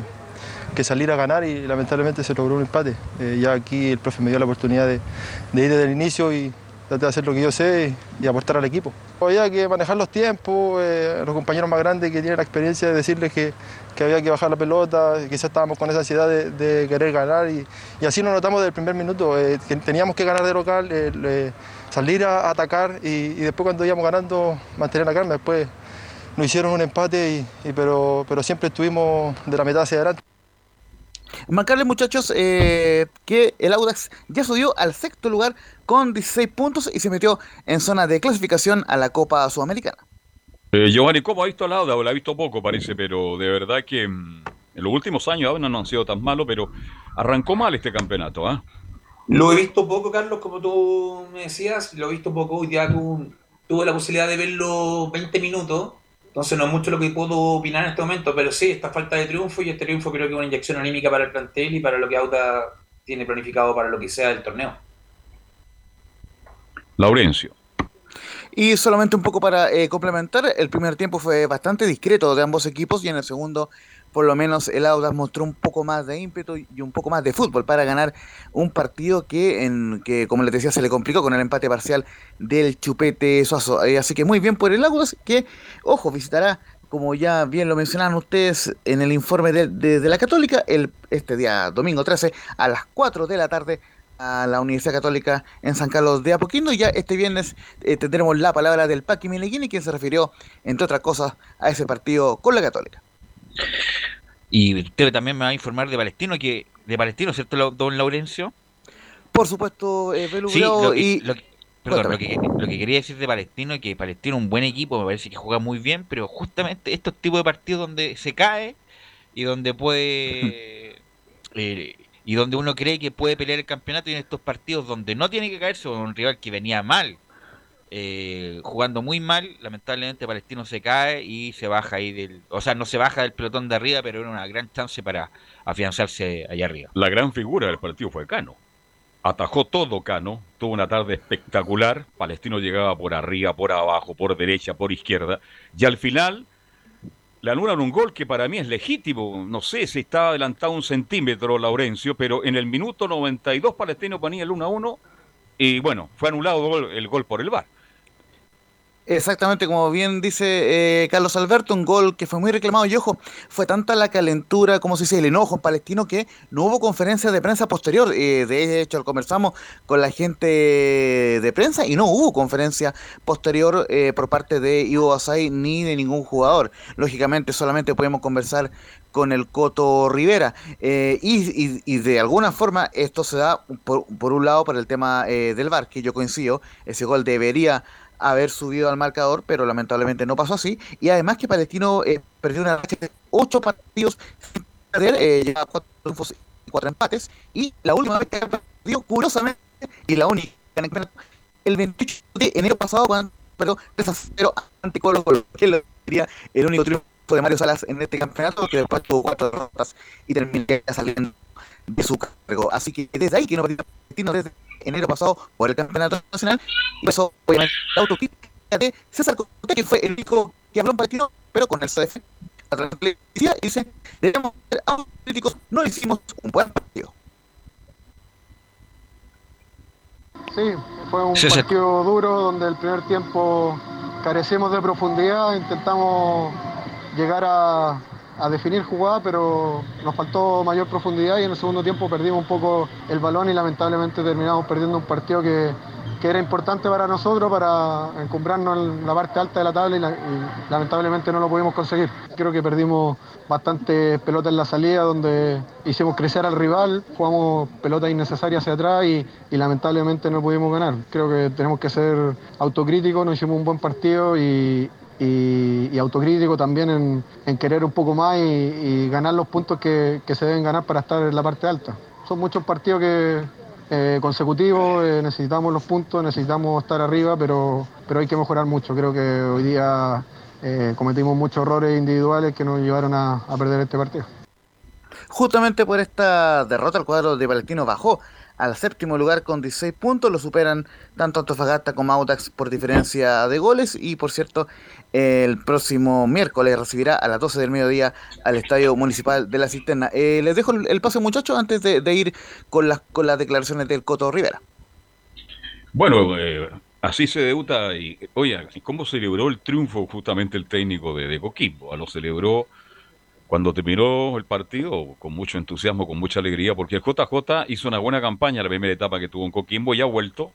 que salir a ganar y lamentablemente se logró un empate. Eh, ya aquí el profe me dio la oportunidad de, ir desde el inicio y tratar de hacer lo que yo sé y, aportar al equipo. Había que manejar los tiempos, eh, los compañeros más grandes que tienen la experiencia de decirles que, había que bajar la pelota, quizás estábamos con esa ansiedad de, querer ganar y, así nos notamos desde el primer minuto, eh, teníamos que ganar de local, salir a atacar y, después cuando íbamos ganando mantener la calma, después nos hicieron un empate, y, pero siempre estuvimos de la mitad hacia adelante. Marcarles muchachos eh, que el Audax ya subió al sexto lugar con 16 puntos y se metió en zona de clasificación a la Copa Sudamericana. Eh, Giovanni, ¿cómo ha visto al Auda? La ha visto poco, parece, pero de verdad que mm, en los últimos años Auda no han sido tan malos, pero arrancó mal este campeonato, ¿ah? Lo he visto poco, Carlos, como tú me decías, lo he visto poco, hoy día tu- tuve la posibilidad de verlo 20 minutos, entonces no es mucho lo que puedo opinar en este momento, pero sí, esta falta de triunfo y este triunfo creo que es una inyección anímica para el plantel y para lo que Auda tiene planificado para lo que sea el torneo. Laurencio. Y solamente un poco para eh, complementar, el primer tiempo fue bastante discreto de ambos equipos y en el segundo, por lo menos, el Audax mostró un poco más de ímpetu y un poco más de fútbol para ganar un partido que, en, que como les decía, se le complicó con el empate parcial del Chupete Suazo. Eh, así que muy bien por el Audax, que, ojo, visitará, como ya bien lo mencionaron ustedes en el informe de, de- de la Católica, el, este día domingo 13 a las 4 de la tarde a la Universidad Católica en San Carlos de Apoquindo. Y ya este viernes eh, tendremos la palabra del Paqui Mileguini, quien se refirió, entre otras cosas, a ese partido con la Católica. Y usted también me va a informar de Palestino, que de Palestino, ¿cierto, don Laurencio? Por supuesto, eh, Sí, lo que, y... lo que- perdón, lo Cuéntame. que, lo que quería decir de Palestino es que Palestino es un buen equipo, me parece que juega muy bien, pero justamente estos tipos de partidos donde se cae y donde puede eh, y donde uno cree que puede pelear el campeonato y en estos partidos donde no tiene que caerse con un rival que venía mal, eh, jugando muy mal, lamentablemente Palestino se cae y se baja ahí del, o sea, no se baja del pelotón de arriba, pero era una gran chance para afianzarse allá arriba. La gran figura del partido fue Cano. Atajó todo Cano, tuvo una tarde espectacular. Palestino llegaba por arriba, por abajo, por derecha, por izquierda. Y al final le anulan un gol que para mí es legítimo. No sé si está adelantado un centímetro Laurencio, pero en el minuto 92 Palestino ponía el 1 a 1 y bueno, fue anulado el gol por el VAR. Exactamente, como bien dice eh, Carlos Alberto, un gol que fue muy reclamado y ojo, fue tanta la calentura, como se dice, el enojo en palestino que no hubo conferencia de prensa posterior. Eh, de hecho, conversamos con la gente de prensa y no hubo conferencia posterior eh, por parte de Ivo Asai ni de ningún jugador. Lógicamente, solamente podemos conversar con el Coto Rivera. Eh, y, de alguna forma esto se da por, por un lado para el tema eh, del VAR, que yo coincido, ese gol debería haber subido al marcador, pero lamentablemente no pasó así. Y además que Palestino eh, perdió una racha de ocho partidos sin perder, eh, cuatro triunfos y cuatro empates. Y la última vez que perdió, curiosamente, y la única en el el 28 de enero pasado, cuando perdió 3 a 0 ante Colo Colo, que diría el único triunfo de Mario Salas en este campeonato, que después tuvo cuatro derrotas y terminó saliendo de su cargo. Así que desde ahí que no Palestino desde enero pasado por el campeonato nacional, y eso obviamente la autocrítica de César Cortés, que fue el único que habló en Palestino, pero con el CDF. La y dice, debemos ser autocríticos, no hicimos un buen partido. Sí, fue un Sí, sí. partido duro donde el primer tiempo carecemos de profundidad, intentamos llegar a, a definir jugada, pero nos faltó mayor profundidad y en el segundo tiempo perdimos un poco el balón y lamentablemente terminamos perdiendo un partido que, que era importante para nosotros para encumbrarnos en la parte alta de la tabla y, y lamentablemente no lo pudimos conseguir. Creo que perdimos bastante pelota en la salida donde hicimos crecer al rival, jugamos pelota innecesaria hacia atrás y, y lamentablemente no pudimos ganar. Creo que tenemos que ser autocríticos, no hicimos un buen partido y, y, autocrítico también en, querer un poco más y, ganar los puntos que, se deben ganar para estar en la parte alta. Son muchos partidos que eh, consecutivos, eh, necesitamos los puntos, necesitamos estar arriba, pero, pero hay que mejorar mucho. Creo que hoy día eh, cometimos muchos errores individuales que nos llevaron a, a perder este partido. Justamente por esta derrota, el cuadro de Palestino bajó al séptimo lugar con 16 puntos. Lo superan tanto Antofagasta como Audax por diferencia de goles. Y por cierto, el próximo miércoles recibirá a las 12 del mediodía al Estadio Municipal de la Cisterna. Eh, les dejo el, pase, muchachos, antes de, de ir con las, con las declaraciones del Coto Rivera. Bueno, eh, así se debuta y, oye, ¿cómo celebró el triunfo justamente el técnico de, de Coquimbo? Ah, Lo celebró cuando terminó el partido con mucho entusiasmo, con mucha alegría, porque el JJ hizo una buena campaña la primera etapa que tuvo en Coquimbo y ha vuelto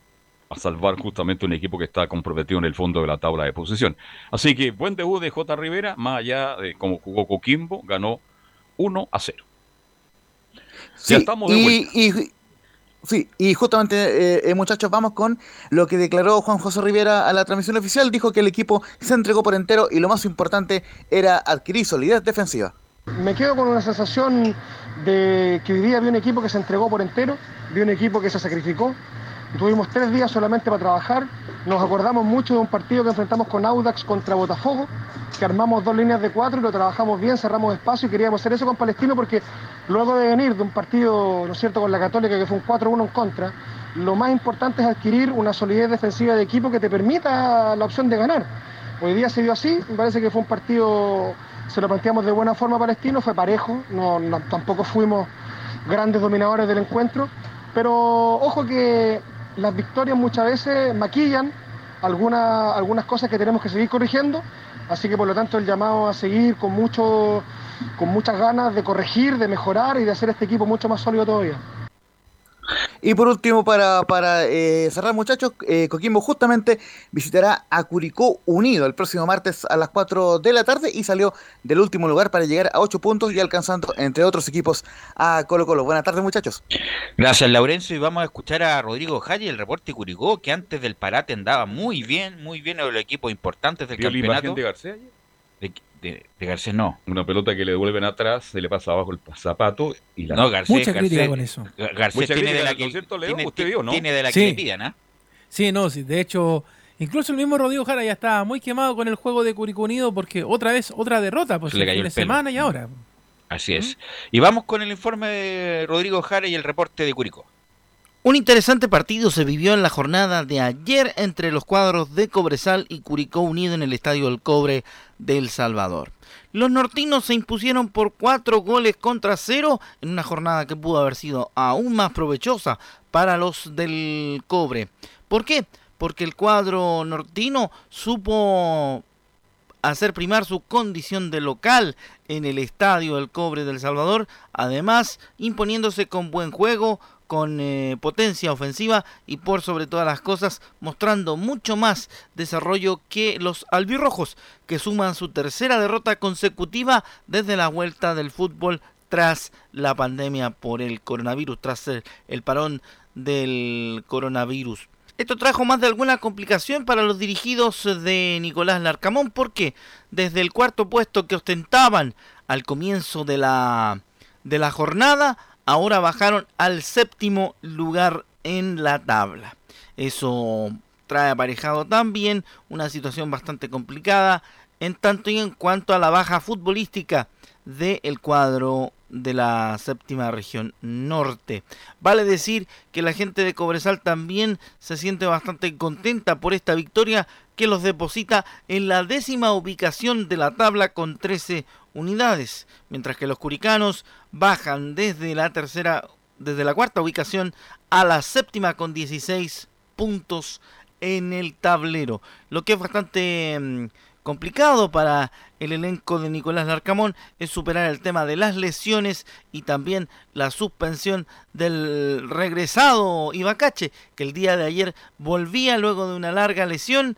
a salvar justamente un equipo que está comprometido en el fondo de la tabla de posición. Así que buen debut de J. Rivera, más allá de cómo jugó Coquimbo, ganó 1 a 0. Sí, ya estamos de y, vuelta. y- sí, y justamente, eh, eh, muchachos, vamos con lo que declaró Juan José Rivera a la transmisión oficial. Dijo que el equipo se entregó por entero y lo más importante era adquirir solidez defensiva. Me quedo con una sensación de que hoy día vi un equipo que se entregó por entero, vi un equipo que se sacrificó. Tuvimos tres días solamente para trabajar. Nos acordamos mucho de un partido que enfrentamos con Audax contra Botafogo, que armamos dos líneas de cuatro y lo trabajamos bien, cerramos espacio y queríamos hacer eso con Palestino porque luego de venir de un partido, ¿no es cierto?, con la Católica que fue un 4-1 en contra, lo más importante es adquirir una solidez defensiva de equipo que te permita la opción de ganar. Hoy día se dio así, me parece que fue un partido, se lo planteamos de buena forma a Palestino, fue parejo, no, tampoco fuimos grandes dominadores del encuentro, pero ojo que las victorias muchas veces maquillan alguna- algunas cosas que tenemos que seguir corrigiendo, así que por lo tanto el llamado a seguir con, mucho, con muchas ganas de corregir, de mejorar y de hacer este equipo mucho más sólido todavía. Y por último, para, para eh, cerrar, muchachos, eh, Coquimbo justamente visitará a Curicó Unido el próximo martes a las 4 de la tarde y salió del último lugar para llegar a 8 puntos y alcanzando, entre otros equipos, a Colo Colo. Buenas tardes, muchachos. Gracias, Laurencio. Y vamos a escuchar a Rodrigo Jaya, el reporte Curicó, que antes del parate andaba muy bien, muy bien en los equipos importantes del ¿Vio la campeonato. imagen de García? De, de- Garcés no. Una pelota que le devuelven atrás, se le pasa abajo el zapato y la... No, Garcés, Mucha crítica con eso. Gar- Garcés Mucha tiene crítica, de la ¿no que, Leo? tiene, Usted vio, ¿no? tiene de la Sí. que le pidan, ¿ah? Sí, no, sí, de hecho, incluso el mismo Rodrigo Jara ya estaba muy quemado con el juego de Curicó Unido porque otra vez, otra derrota, pues Se le el cayó el semana y ahora. Así es. Y vamos con el informe de Rodrigo Jara y el reporte de Curicó. Un interesante partido se vivió en la jornada de ayer entre los cuadros de Cobresal y Curicó Unido en el Estadio del Cobre de El Salvador. Los nortinos se impusieron por cuatro goles contra cero en una jornada que pudo haber sido aún más provechosa para los del Cobre. ¿Por qué? Porque el cuadro nortino supo hacer primar su condición de local en el Estadio del Cobre del Salvador, además imponiéndose con buen juego, con eh, potencia ofensiva y por sobre todas las cosas mostrando mucho más desarrollo que los albirrojos que suman su tercera derrota consecutiva desde la vuelta del fútbol tras la pandemia por el coronavirus, tras el, el parón del coronavirus. Esto trajo más de alguna complicación para los dirigidos de Nicolás Larcamón porque desde el cuarto puesto que ostentaban al comienzo de la, de la jornada ahora bajaron al séptimo lugar en la tabla. Eso trae aparejado también una situación bastante complicada en tanto y en cuanto a la baja futbolística del cuadro de la séptima región norte. Vale decir que la gente de Cobresal también se siente bastante contenta por esta victoria que los deposita en la décima ubicación de la tabla con 13 unidades, mientras que los curicanos bajan desde la tercera, desde la cuarta ubicación a la séptima con 16 puntos en el tablero, lo que es bastante mm, complicado para el elenco de Nicolás Larcamón es superar el tema de las lesiones y también la suspensión del regresado Ibacache, que el día de ayer volvía luego de una larga lesión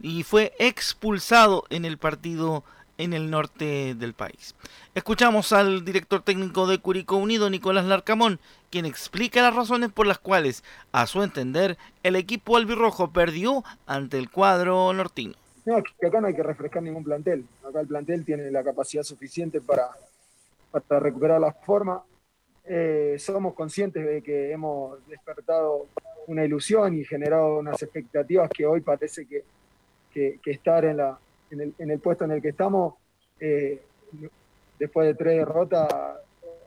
y fue expulsado en el partido en el norte del país. Escuchamos al director técnico de Curicó Unido, Nicolás Larcamón, quien explica las razones por las cuales, a su entender, el equipo albirrojo perdió ante el cuadro nortino. No, acá no hay que refrescar ningún plantel. Acá el plantel tiene la capacidad suficiente para, para recuperar la forma. Eh, somos conscientes de que hemos despertado una ilusión y generado unas expectativas que hoy parece que, que, estar en la, en el, puesto en el que estamos, eh, después de tres derrotas,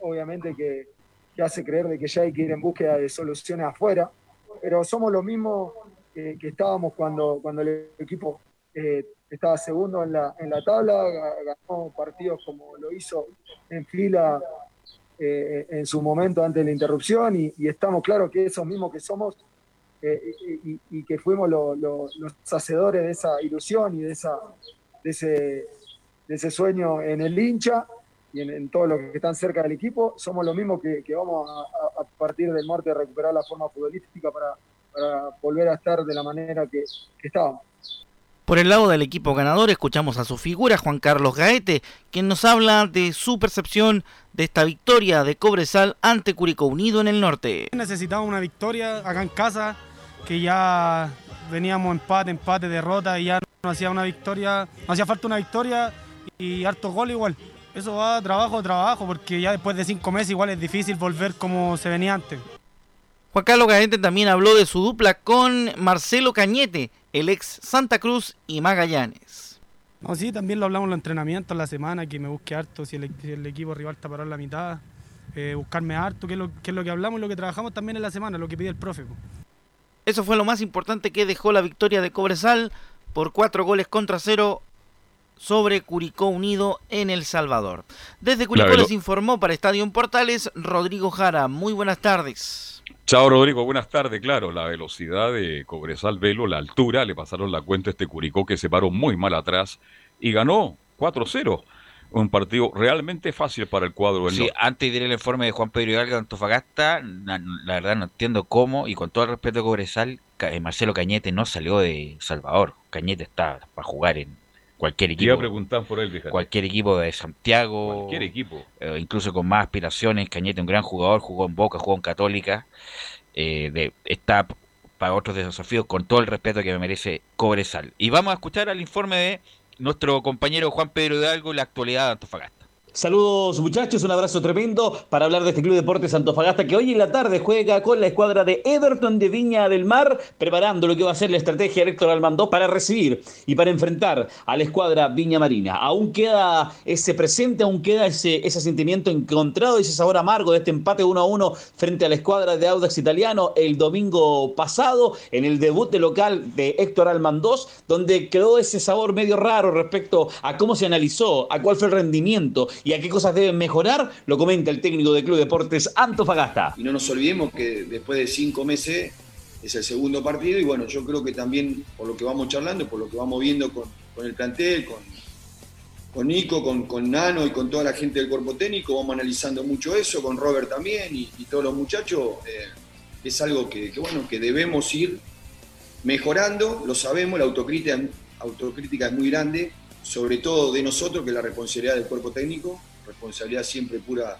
obviamente que, hace creer de que ya hay que ir en búsqueda de soluciones afuera, pero somos los mismos que, estábamos cuando, cuando el equipo eh, estaba segundo en la, en la tabla, ganó partidos como lo hizo en fila eh, en su momento antes de la interrupción y, estamos claros que esos mismos que somos y, que fuimos los hacedores de esa ilusión y de esa, de ese, de ese sueño en el hincha y en, todos los que están cerca del equipo. Somos lo mismo que, vamos a, partir del norte a recuperar la forma futbolística para, volver a estar de la manera que, estábamos. Por el lado del equipo ganador escuchamos a su figura, Juan Carlos Gaete, quien nos habla de su percepción de esta victoria de Cobresal ante Curicó Unido en el norte. Necesitamos una victoria acá en casa, que ya veníamos empate, empate, derrota y ya no hacía una victoria, no hacía falta una victoria y harto gol igual. Eso va trabajo, trabajo, porque ya después de cinco meses igual es difícil volver como se venía antes. Juan Carlos Gaete también habló de su dupla con Marcelo Cañete, el ex Santa Cruz y Magallanes. No, sí, también lo hablamos en los entrenamientos la semana, que me busque harto si el, equipo rival está parado en la mitad, eh, buscarme harto, que es, lo, que es lo que hablamos y lo que trabajamos también en la semana, lo que pide el profe. Eso fue lo más importante que dejó la victoria de Cobresal por cuatro goles contra cero sobre Curicó Unido en El Salvador. Desde Curicó les informó para Estadio Portales Rodrigo Jara. Muy buenas tardes. Chao Rodrigo, buenas tardes. Claro, la velocidad de Cobresal Velo, la altura, le pasaron la cuenta a este Curicó que se paró muy mal atrás y ganó 4-0 un partido realmente fácil para el cuadro del Sí, antes de ir el informe de Juan Pedro Hidalgo de Antofagasta, la, verdad no entiendo cómo, y con todo el respeto a Cobresal, eh, Marcelo Cañete no salió de Salvador. Cañete está para jugar en cualquier equipo. Iba a preguntar por él, Cualquier equipo de Santiago. Cualquier equipo. Eh, incluso con más aspiraciones. Cañete, un gran jugador, jugó en Boca, jugó en Católica. Eh, de, está para otros desafíos con todo el respeto que me merece Cobresal. Y vamos a escuchar al informe de nuestro compañero Juan Pedro Hidalgo, la actualidad de Antofagasta. Saludos muchachos, un abrazo tremendo para hablar de este Club Deportes Antofagasta que hoy en la tarde juega con la escuadra de Everton de Viña del Mar, preparando lo que va a ser la estrategia electoral Mandó para recibir y para enfrentar a la escuadra Viña Marina. Aún queda ese presente, aún queda ese, sentimiento encontrado, ese sabor amargo de este empate 1 a 1 frente a la escuadra de Audax Italiano el domingo pasado en el debut de local de Héctor Almandós, donde quedó ese sabor medio raro respecto a cómo se analizó, a cuál fue el rendimiento y a qué cosas deben mejorar, lo comenta el técnico del Club Deportes Antofagasta. Y no nos olvidemos que después de cinco meses es el segundo partido y bueno, yo creo que también por lo que vamos charlando, por lo que vamos viendo con, con el plantel, con, con Nico, con, con, Nano y con toda la gente del cuerpo técnico, vamos analizando mucho eso, con Robert también y, y todos los muchachos, eh, es algo que, que, bueno, que debemos ir mejorando, lo sabemos, la autocrítica, autocrítica es muy grande, sobre todo de nosotros, que es la responsabilidad del cuerpo técnico, responsabilidad siempre pura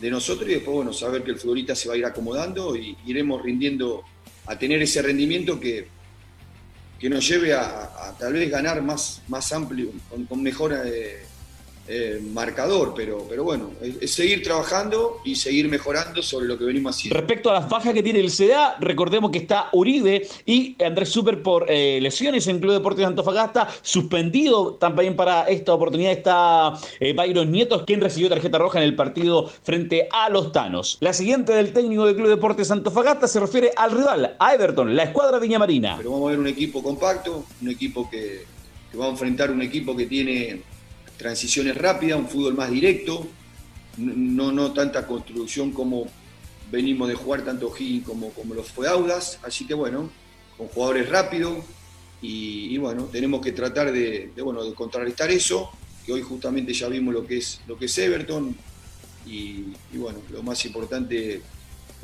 de nosotros, y después, bueno, saber que el futbolista se va a ir acomodando y iremos rindiendo, a tener ese rendimiento que, que nos lleve a, tal vez ganar más, más amplio, con, con mejor eh, marcador, pero, pero bueno, es, seguir trabajando y seguir mejorando sobre lo que venimos haciendo. Respecto a las bajas que tiene el CDA, recordemos que está Uribe y Andrés Super por eh, lesiones en Club Deportes de Antofagasta, suspendido también para esta oportunidad está eh, Byron Nietos, quien recibió tarjeta roja en el partido frente a los Tanos. La siguiente del técnico del Club Deportes Antofagasta se refiere al rival, a Everton, la escuadra Viña Marina. Pero vamos a ver un equipo compacto, un equipo que, que va a enfrentar un equipo que tiene transiciones rápidas, un fútbol más directo, no, no tanta construcción como venimos de jugar tanto Higgins como, como los fue Audas, así que bueno, con jugadores rápidos y, bueno, tenemos que tratar de, bueno, contrarrestar eso, que hoy justamente ya vimos lo que es, lo que es Everton y, y bueno, lo más importante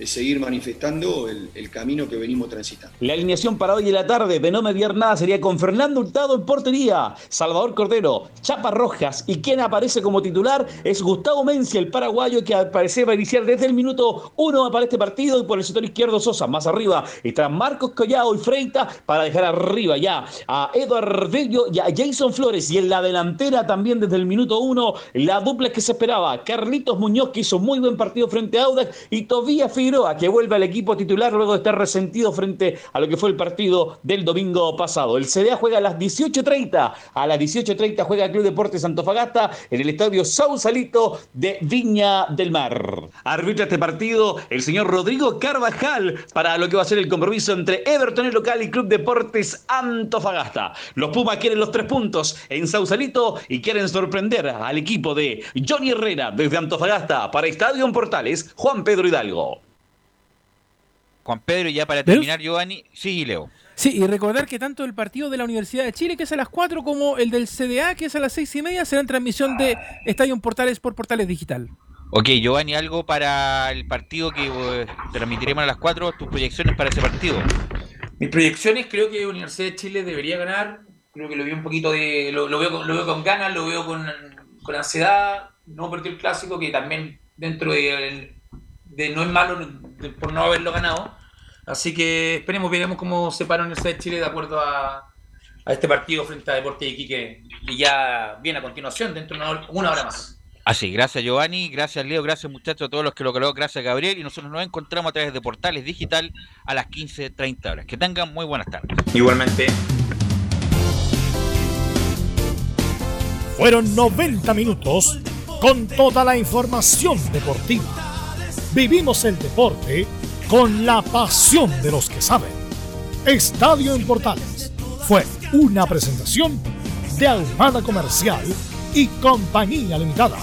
seguir manifestando el, camino que venimos transitando. La alineación para hoy en la tarde de no mediar nada sería con Fernando Hurtado en portería, Salvador Cordero, Chapa Rojas y quien aparece como titular es Gustavo Mencia, el paraguayo que al parecer va a iniciar desde el minuto uno para este partido y por el sector izquierdo Sosa. Más arriba está Marcos Collado y Freita para dejar arriba ya a Eduardo Bello y a Jason Flores y en la delantera también desde el minuto uno la dupla que se esperaba, Carlitos Muñoz que hizo muy buen partido frente a Audax y Tobías Figueroa, que vuelve al equipo titular luego de estar resentido frente a lo que fue el partido del domingo pasado. El CDA juega a las 18.30. A las 18.30 juega Club Deportes Antofagasta en el estadio Sausalito de Viña del Mar. Arbitra este partido el señor Rodrigo Carvajal para lo que va a ser el compromiso entre Everton el local y Club Deportes Antofagasta. Los Pumas quieren los tres puntos en Sausalito y quieren sorprender al equipo de Johnny Herrera desde Antofagasta para Estadio Portales, Juan Pedro Hidalgo. Juan Pedro, ya para terminar, Giovanni. Sí, Leo. Sí, y recordar que tanto el partido de la Universidad de Chile, que es a las 4, como el del CDA, que es a las 6 y media, serán transmisión de Estadio Portales por Portales Digital. Ok, Giovanni, algo para el partido que uh, transmitiremos a las 4, tus proyecciones para ese partido. Mis proyecciones, creo que Universidad de Chile debería ganar. Creo que lo veo un poquito de. Lo, lo, veo, con, lo veo con ganas, lo veo con, con ansiedad. No perdió el clásico, que también dentro de, de no es malo de, por no haberlo ganado. Así que esperemos, veremos cómo se para Universidad de Chile de acuerdo a, a este partido frente a Deportes de Iquique, que ya viene a continuación, dentro de una, una hora más. Así, gracias Giovanni, gracias Leo, gracias muchachos a todos los que lo colocaron, gracias Gabriel y nosotros nos encontramos a través de Portales Digital a las 15.30 horas. Que tengan muy buenas tardes. Igualmente. Fueron 90 minutos con toda la información deportiva. Vivimos el deporte con la pasión de los que saben. Estadio en Portales fue una presentación de Almada Comercial y Compañía Limitada